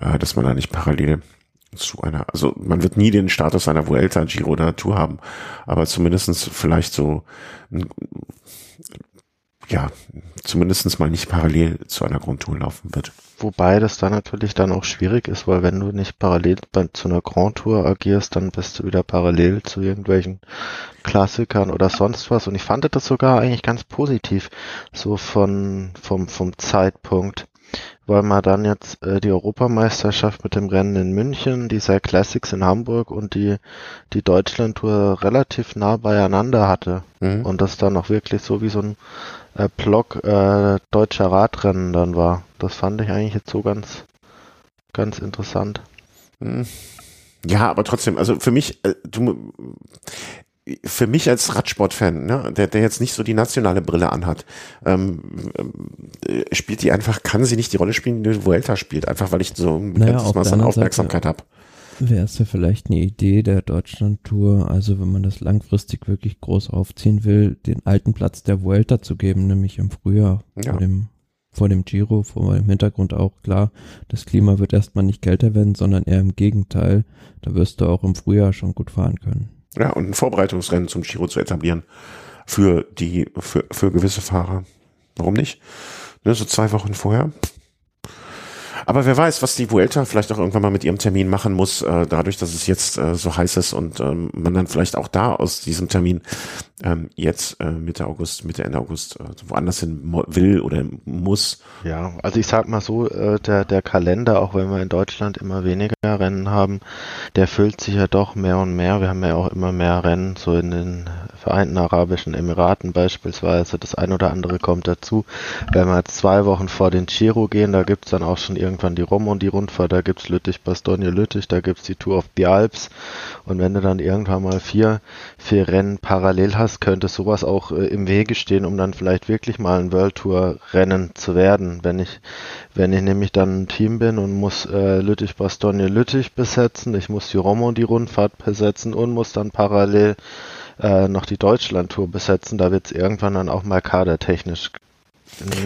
äh, dass man da nicht parallel zu einer, also man wird nie den Status einer Vuelta, Giro oder Tour haben, aber zumindestens vielleicht so, ja, zumindestens mal nicht parallel zu einer Grundtour laufen wird. Wobei das dann natürlich dann auch schwierig ist, weil wenn du nicht parallel bei, zu einer Grand Tour agierst, dann bist du wieder parallel zu irgendwelchen Klassikern oder sonst was. Und ich fand das sogar eigentlich ganz positiv, so von, vom, vom Zeitpunkt weil man dann jetzt äh, die Europameisterschaft mit dem Rennen in München, die Sei Classics in Hamburg und die, die Deutschland-Tour relativ nah beieinander hatte. Mhm. Und das dann auch wirklich so wie so ein äh, Block äh, deutscher Radrennen dann war. Das fand ich eigentlich jetzt so ganz, ganz interessant. Hm. Ja, aber trotzdem, also für mich, äh, du, für mich als Radsportfan, ne, der, der jetzt nicht so die nationale Brille anhat, ähm, äh, spielt die einfach, kann sie nicht die Rolle spielen, die Vuelta spielt, einfach weil ich so ein Naja, begrenztes auf Maß an Aufmerksamkeit habe. Wäre es ja vielleicht eine Idee der Deutschland-Tour, also wenn man das langfristig wirklich groß aufziehen will, den alten Platz der Vuelta zu geben, nämlich im Frühjahr Ja. vor dem vor dem Giro, vor dem Hintergrund auch klar, das Klima wird erstmal nicht kälter werden, sondern eher im Gegenteil. Da wirst du auch im Frühjahr schon gut fahren können. Ja, und ein Vorbereitungsrennen zum Giro zu etablieren für die, für, für gewisse Fahrer. Warum nicht? Ne, so zwei Wochen vorher. Aber wer weiß, was die Vuelta vielleicht auch irgendwann mal mit ihrem Termin machen muss, äh, dadurch, dass es jetzt äh, so heiß ist und ähm, man dann vielleicht auch da aus diesem Termin ähm, jetzt äh, Mitte August, Mitte Ende August äh, woanders hin will oder muss. Ja, also ich sag mal so, äh, der, der Kalender, auch wenn wir in Deutschland immer weniger Rennen haben, der füllt sich ja doch mehr und mehr. Wir haben ja auch immer mehr Rennen, so in den Vereinten Arabischen Emiraten beispielsweise. Das ein oder andere kommt dazu. Wenn wir jetzt zwei Wochen vor den Giro gehen, da gibt's dann auch schon irgendwann die Rom und die Rundfahrt, da gibt's Lüttich, Bastogne, Lüttich, da gibt's die Tour of the Alps. Und wenn du dann irgendwann mal vier, vier Rennen parallel hast, könnte sowas auch äh, im Wege stehen, um dann vielleicht wirklich mal ein World Tour Rennen zu werden. Wenn ich, wenn ich nämlich dann ein Team bin und muss äh, Lüttich, Bastogne, Lüttich besetzen, ich muss die Rom und die Rundfahrt besetzen und muss dann parallel äh, noch die Deutschland-Tour besetzen, da wird's irgendwann dann auch mal kadertechnisch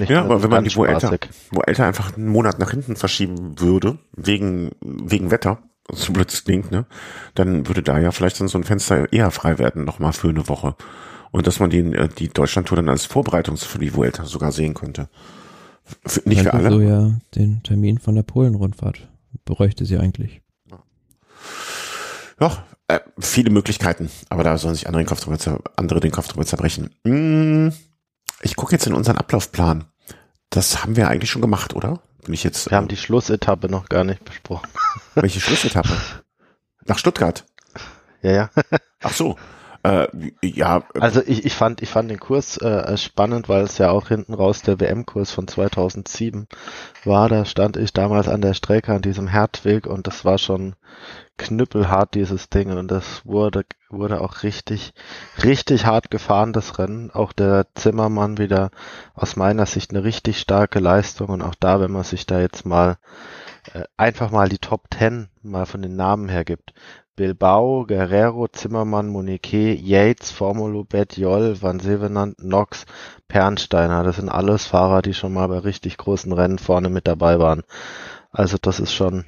Ja, aber wenn man die Vuelta. Vuelta einfach einen Monat nach hinten verschieben würde, wegen, wegen Wetter, so blöd es klingt, ne, dann würde da ja vielleicht dann so ein Fenster eher frei werden, nochmal für eine Woche. Und dass man den, äh, die Deutschlandtour dann als Vorbereitung für die Vuelta sogar sehen könnte. Für, nicht für alle. So ja den Termin von der Polen-Rundfahrt bräuchte sie eigentlich. Ja, äh, viele Möglichkeiten, aber da sollen sich andere den Kopf drüber, andere den Kopf drüber zerbrechen. Hm, ich gucke jetzt in unseren Ablaufplan. Das haben wir eigentlich schon gemacht, oder? Bin ich jetzt, Wir haben äh, die Schlussetappe noch gar nicht besprochen. *laughs* welche Schlussetappe? Nach Stuttgart. Ja, ja. Ach so. Äh, ja, äh, Also ich, ich fand ich fand den Kurs äh, spannend, weil es ja auch hinten raus der WM-Kurs von 2007 war. Da stand ich damals an der Strecke an diesem Hertweg und das war schon knüppelhart dieses Ding und das wurde wurde auch richtig richtig hart gefahren das Rennen. Auch der Zimmermann wieder aus meiner Sicht eine richtig starke Leistung und auch da, wenn man sich da jetzt mal äh, einfach mal die Top 10 mal von den Namen her gibt. Bilbao, Guerrero, Zimmermann, Monique, Yates, Formulo, Bet, Joll, Van Sevenant, Knox, Pernsteiner. Das sind alles Fahrer, die schon mal bei richtig großen Rennen vorne mit dabei waren. Also das ist schon,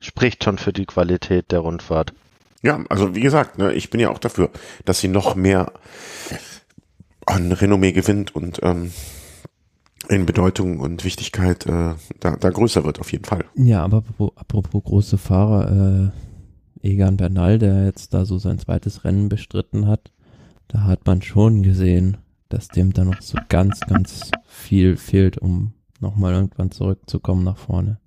spricht schon für die Qualität der Rundfahrt. ja, also wie gesagt, ne, ich bin ja auch dafür, dass sie noch mehr an Renommee gewinnt und ähm, in Bedeutung und Wichtigkeit äh, da, da größer wird, auf jeden Fall. Ja, aber apropos, apropos große Fahrer, äh, Egan Bernal, der jetzt da so sein zweites Rennen bestritten hat, da hat man schon gesehen, dass dem da noch so ganz, ganz viel fehlt, um nochmal irgendwann zurückzukommen nach vorne.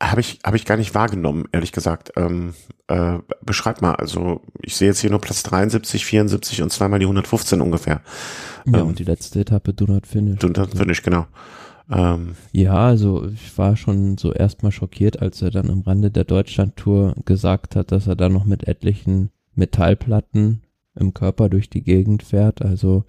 Habe ich, habe ich gar nicht wahrgenommen, ehrlich gesagt. Ähm, äh, beschreib mal, also ich sehe jetzt hier nur Platz 73, 74 und zweimal die 115 ungefähr. Ja, Ähm, und die letzte Etappe do not finish. Das finde ich, genau. Ähm, Ja, also ich war schon so erstmal schockiert, als er dann am Rande der Deutschlandtour gesagt hat, dass er da noch mit etlichen Metallplatten im Körper durch die Gegend fährt. Also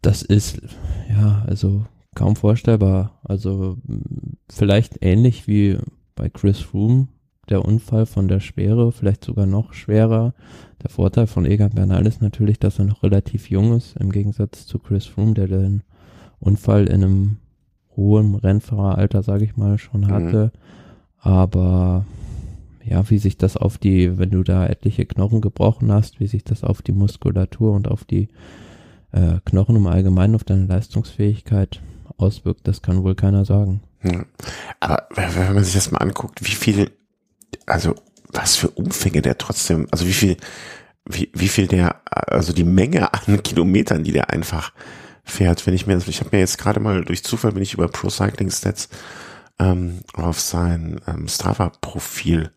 das ist ja also kaum vorstellbar. Also m, vielleicht ähnlich wie bei Chris Froome der Unfall von der Schwere, vielleicht sogar noch schwerer. Der Vorteil von Egan Bernal ist natürlich, dass er noch relativ jung ist, im Gegensatz zu Chris Froome, der den Unfall in einem hohen Rennfahreralter, sage ich mal, schon hatte. Aber ja, wie sich das auf die, wenn du da etliche Knochen gebrochen hast, wie sich das auf die Muskulatur und auf die äh, Knochen im Allgemeinen, auf deine Leistungsfähigkeit auswirkt, das kann wohl keiner sagen. Aber wenn man sich das mal anguckt, wie viel, also was für Umfänge der trotzdem, also wie viel, wie, wie viel der, also die Menge an Kilometern, die der einfach fährt, wenn ich mir, ich habe mir jetzt gerade mal durch Zufall bin ich über Pro Cycling Stats ähm, auf sein ähm, Strava-Profil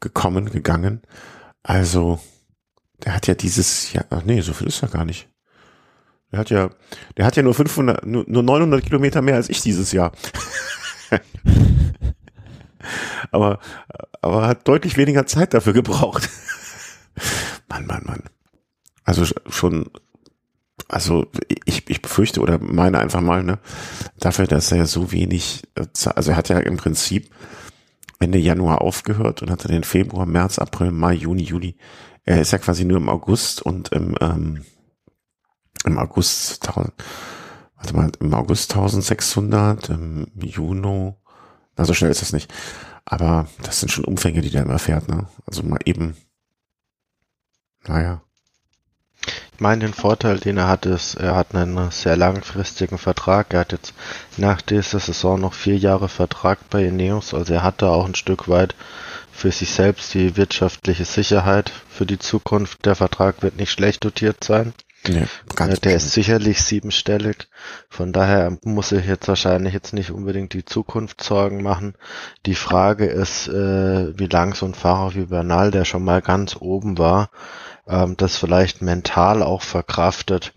gekommen, gegangen. Also, der hat ja dieses Jahr, ach nee, so viel ist er gar nicht. Der hat ja, der hat ja nur 500, nur, nur 900 Kilometer mehr als ich dieses Jahr. *laughs* aber, aber hat deutlich weniger Zeit dafür gebraucht. *laughs* Mann, Mann, Mann. Also schon, also ich, ich befürchte oder meine einfach mal, ne, dafür, dass er so wenig, äh, also er hat ja im Prinzip Ende Januar aufgehört und hatte den Februar, März, April, Mai, Juni, Juli. Er ist ja quasi nur im August und im, ähm, im August, warte mal, im August 1600, im Juni, na so schnell ist das nicht. Aber das sind schon Umfänge, die der immer fährt, ne? Also mal eben, naja. Ich meine, den Vorteil, den er hat, ist, er hat einen sehr langfristigen Vertrag. Er hat jetzt nach dieser Saison noch vier Jahre Vertrag bei Ineos. Also er hatte auch ein Stück weit für sich selbst die wirtschaftliche Sicherheit für die Zukunft. Der Vertrag wird nicht schlecht dotiert sein. Nee, ganz der ist sicherlich siebenstellig. Von daher muss ich jetzt wahrscheinlich jetzt nicht unbedingt die Zukunft Sorgen machen. Die Frage ist, äh, wie lang so ein Fahrer wie Bernal, der schon mal ganz oben war, ähm, das vielleicht mental auch verkraftet,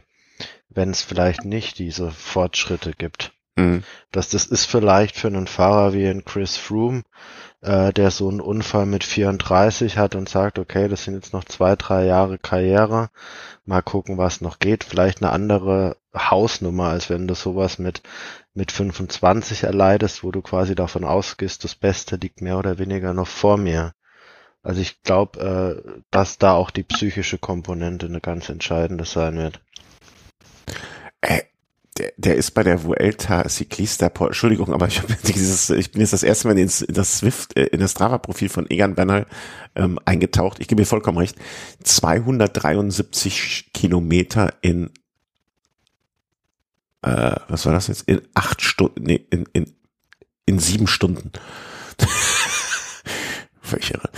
wenn es vielleicht nicht diese Fortschritte gibt. Mhm. Das, das ist vielleicht für einen Fahrer wie ein Chris Froome, äh, der so einen Unfall mit 34 hat und sagt, okay, das sind jetzt noch zwei, drei Jahre Karriere, mal gucken, was noch geht. Vielleicht eine andere Hausnummer, als wenn du sowas mit, mit 25 erleidest, wo du quasi davon ausgehst, das Beste liegt mehr oder weniger noch vor mir. Also ich glaube, äh, dass da auch die psychische Komponente eine ganz entscheidende sein wird. Äh, der, der ist bei der Vuelta Ciclista, Entschuldigung, aber ich, hab dieses, ich bin jetzt das erste Mal in das Swift, äh, in das Strava-Profil von Egan Bernal ähm, eingetaucht. Ich gebe mir vollkommen recht. 273 Kilometer in, äh, was war das jetzt? In acht Stunden, nee, in, in, in sieben Stunden. Völlig irre.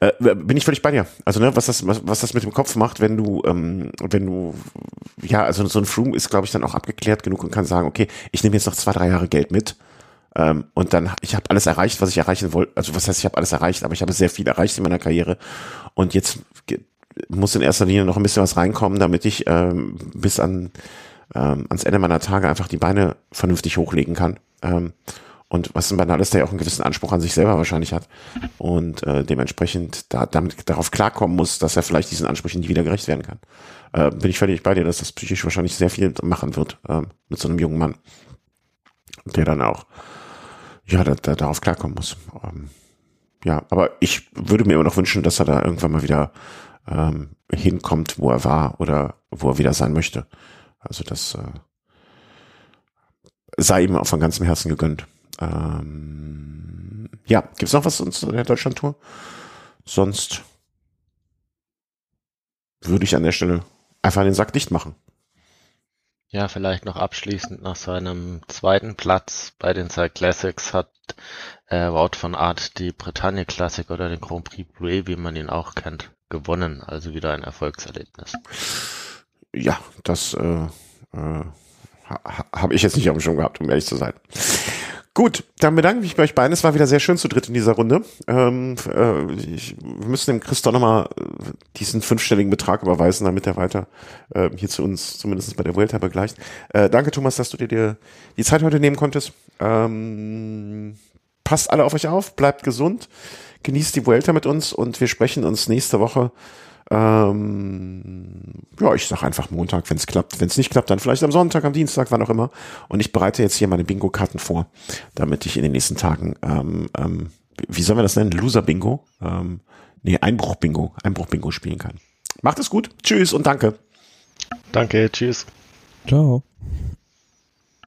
Äh, bin ich völlig bei dir. Also ne, was das, was, was das mit dem Kopf macht, wenn du, ähm, wenn du, ja, also so ein Froome ist, glaube ich, dann auch abgeklärt genug und kann sagen, okay, ich nehme jetzt noch zwei, drei Jahre Geld mit. Ähm, und dann, ich habe alles erreicht, was ich erreichen wollte. Also was heißt, ich habe alles erreicht, aber ich habe sehr viel erreicht in meiner Karriere. Und jetzt muss in erster Linie noch ein bisschen was reinkommen, damit ich ähm, bis an ähm, ans Ende meiner Tage einfach die Beine vernünftig hochlegen kann. Ähm, und was ein Banal ist, der ja auch einen gewissen Anspruch an sich selber wahrscheinlich hat und äh, dementsprechend da, damit darauf klarkommen muss, dass er vielleicht diesen Ansprüchen nie wieder gerecht werden kann. Äh, bin ich völlig bei dir, dass das psychisch wahrscheinlich sehr viel machen wird äh, mit so einem jungen Mann, der dann auch ja da, da, darauf klarkommen muss. Ähm, ja, aber ich würde mir immer noch wünschen, dass er da irgendwann mal wieder ähm, hinkommt, wo er war oder wo er wieder sein möchte. Also das äh, sei ihm auch von ganzem Herzen gegönnt. Ähm, ja, gibt's noch was uns der Deutschland-Tour? Sonst würde ich an der Stelle einfach den Sack dicht machen. Ja, vielleicht noch abschließend nach seinem zweiten Platz bei den Side Classics hat äh, Wout von Art die Bretagne Classic oder den Grand Prix Bray, wie man ihn auch kennt, gewonnen. Also wieder ein Erfolgserlebnis. Ja, das äh, äh, ha, habe ich jetzt nicht auf dem Schirm gehabt, um ehrlich zu sein. Gut, dann bedanke ich mich bei euch beiden. Es war wieder sehr schön zu dritt in dieser Runde. Ähm, äh, ich, wir müssen dem Christoph nochmal äh, diesen fünfstelligen Betrag überweisen, damit er weiter äh, hier zu uns, zumindest bei der Vuelta, begleicht. Äh, danke, Thomas, dass du dir, dir die Zeit heute nehmen konntest. Ähm, passt alle auf euch auf, bleibt gesund, genießt die Vuelta mit uns und wir sprechen uns nächste Woche ähm, ja, ich sag einfach Montag, wenn es klappt. Wenn es nicht klappt, dann vielleicht am Sonntag, am Dienstag, wann auch immer. Und ich bereite jetzt hier meine Bingo-Karten vor, damit ich in den nächsten Tagen, ähm, ähm, wie sollen wir das nennen? Loser-Bingo? Ähm, nee, Einbruch-Bingo. Einbruch-Bingo spielen kann. Macht es gut. Tschüss und danke. Danke, tschüss. Ciao.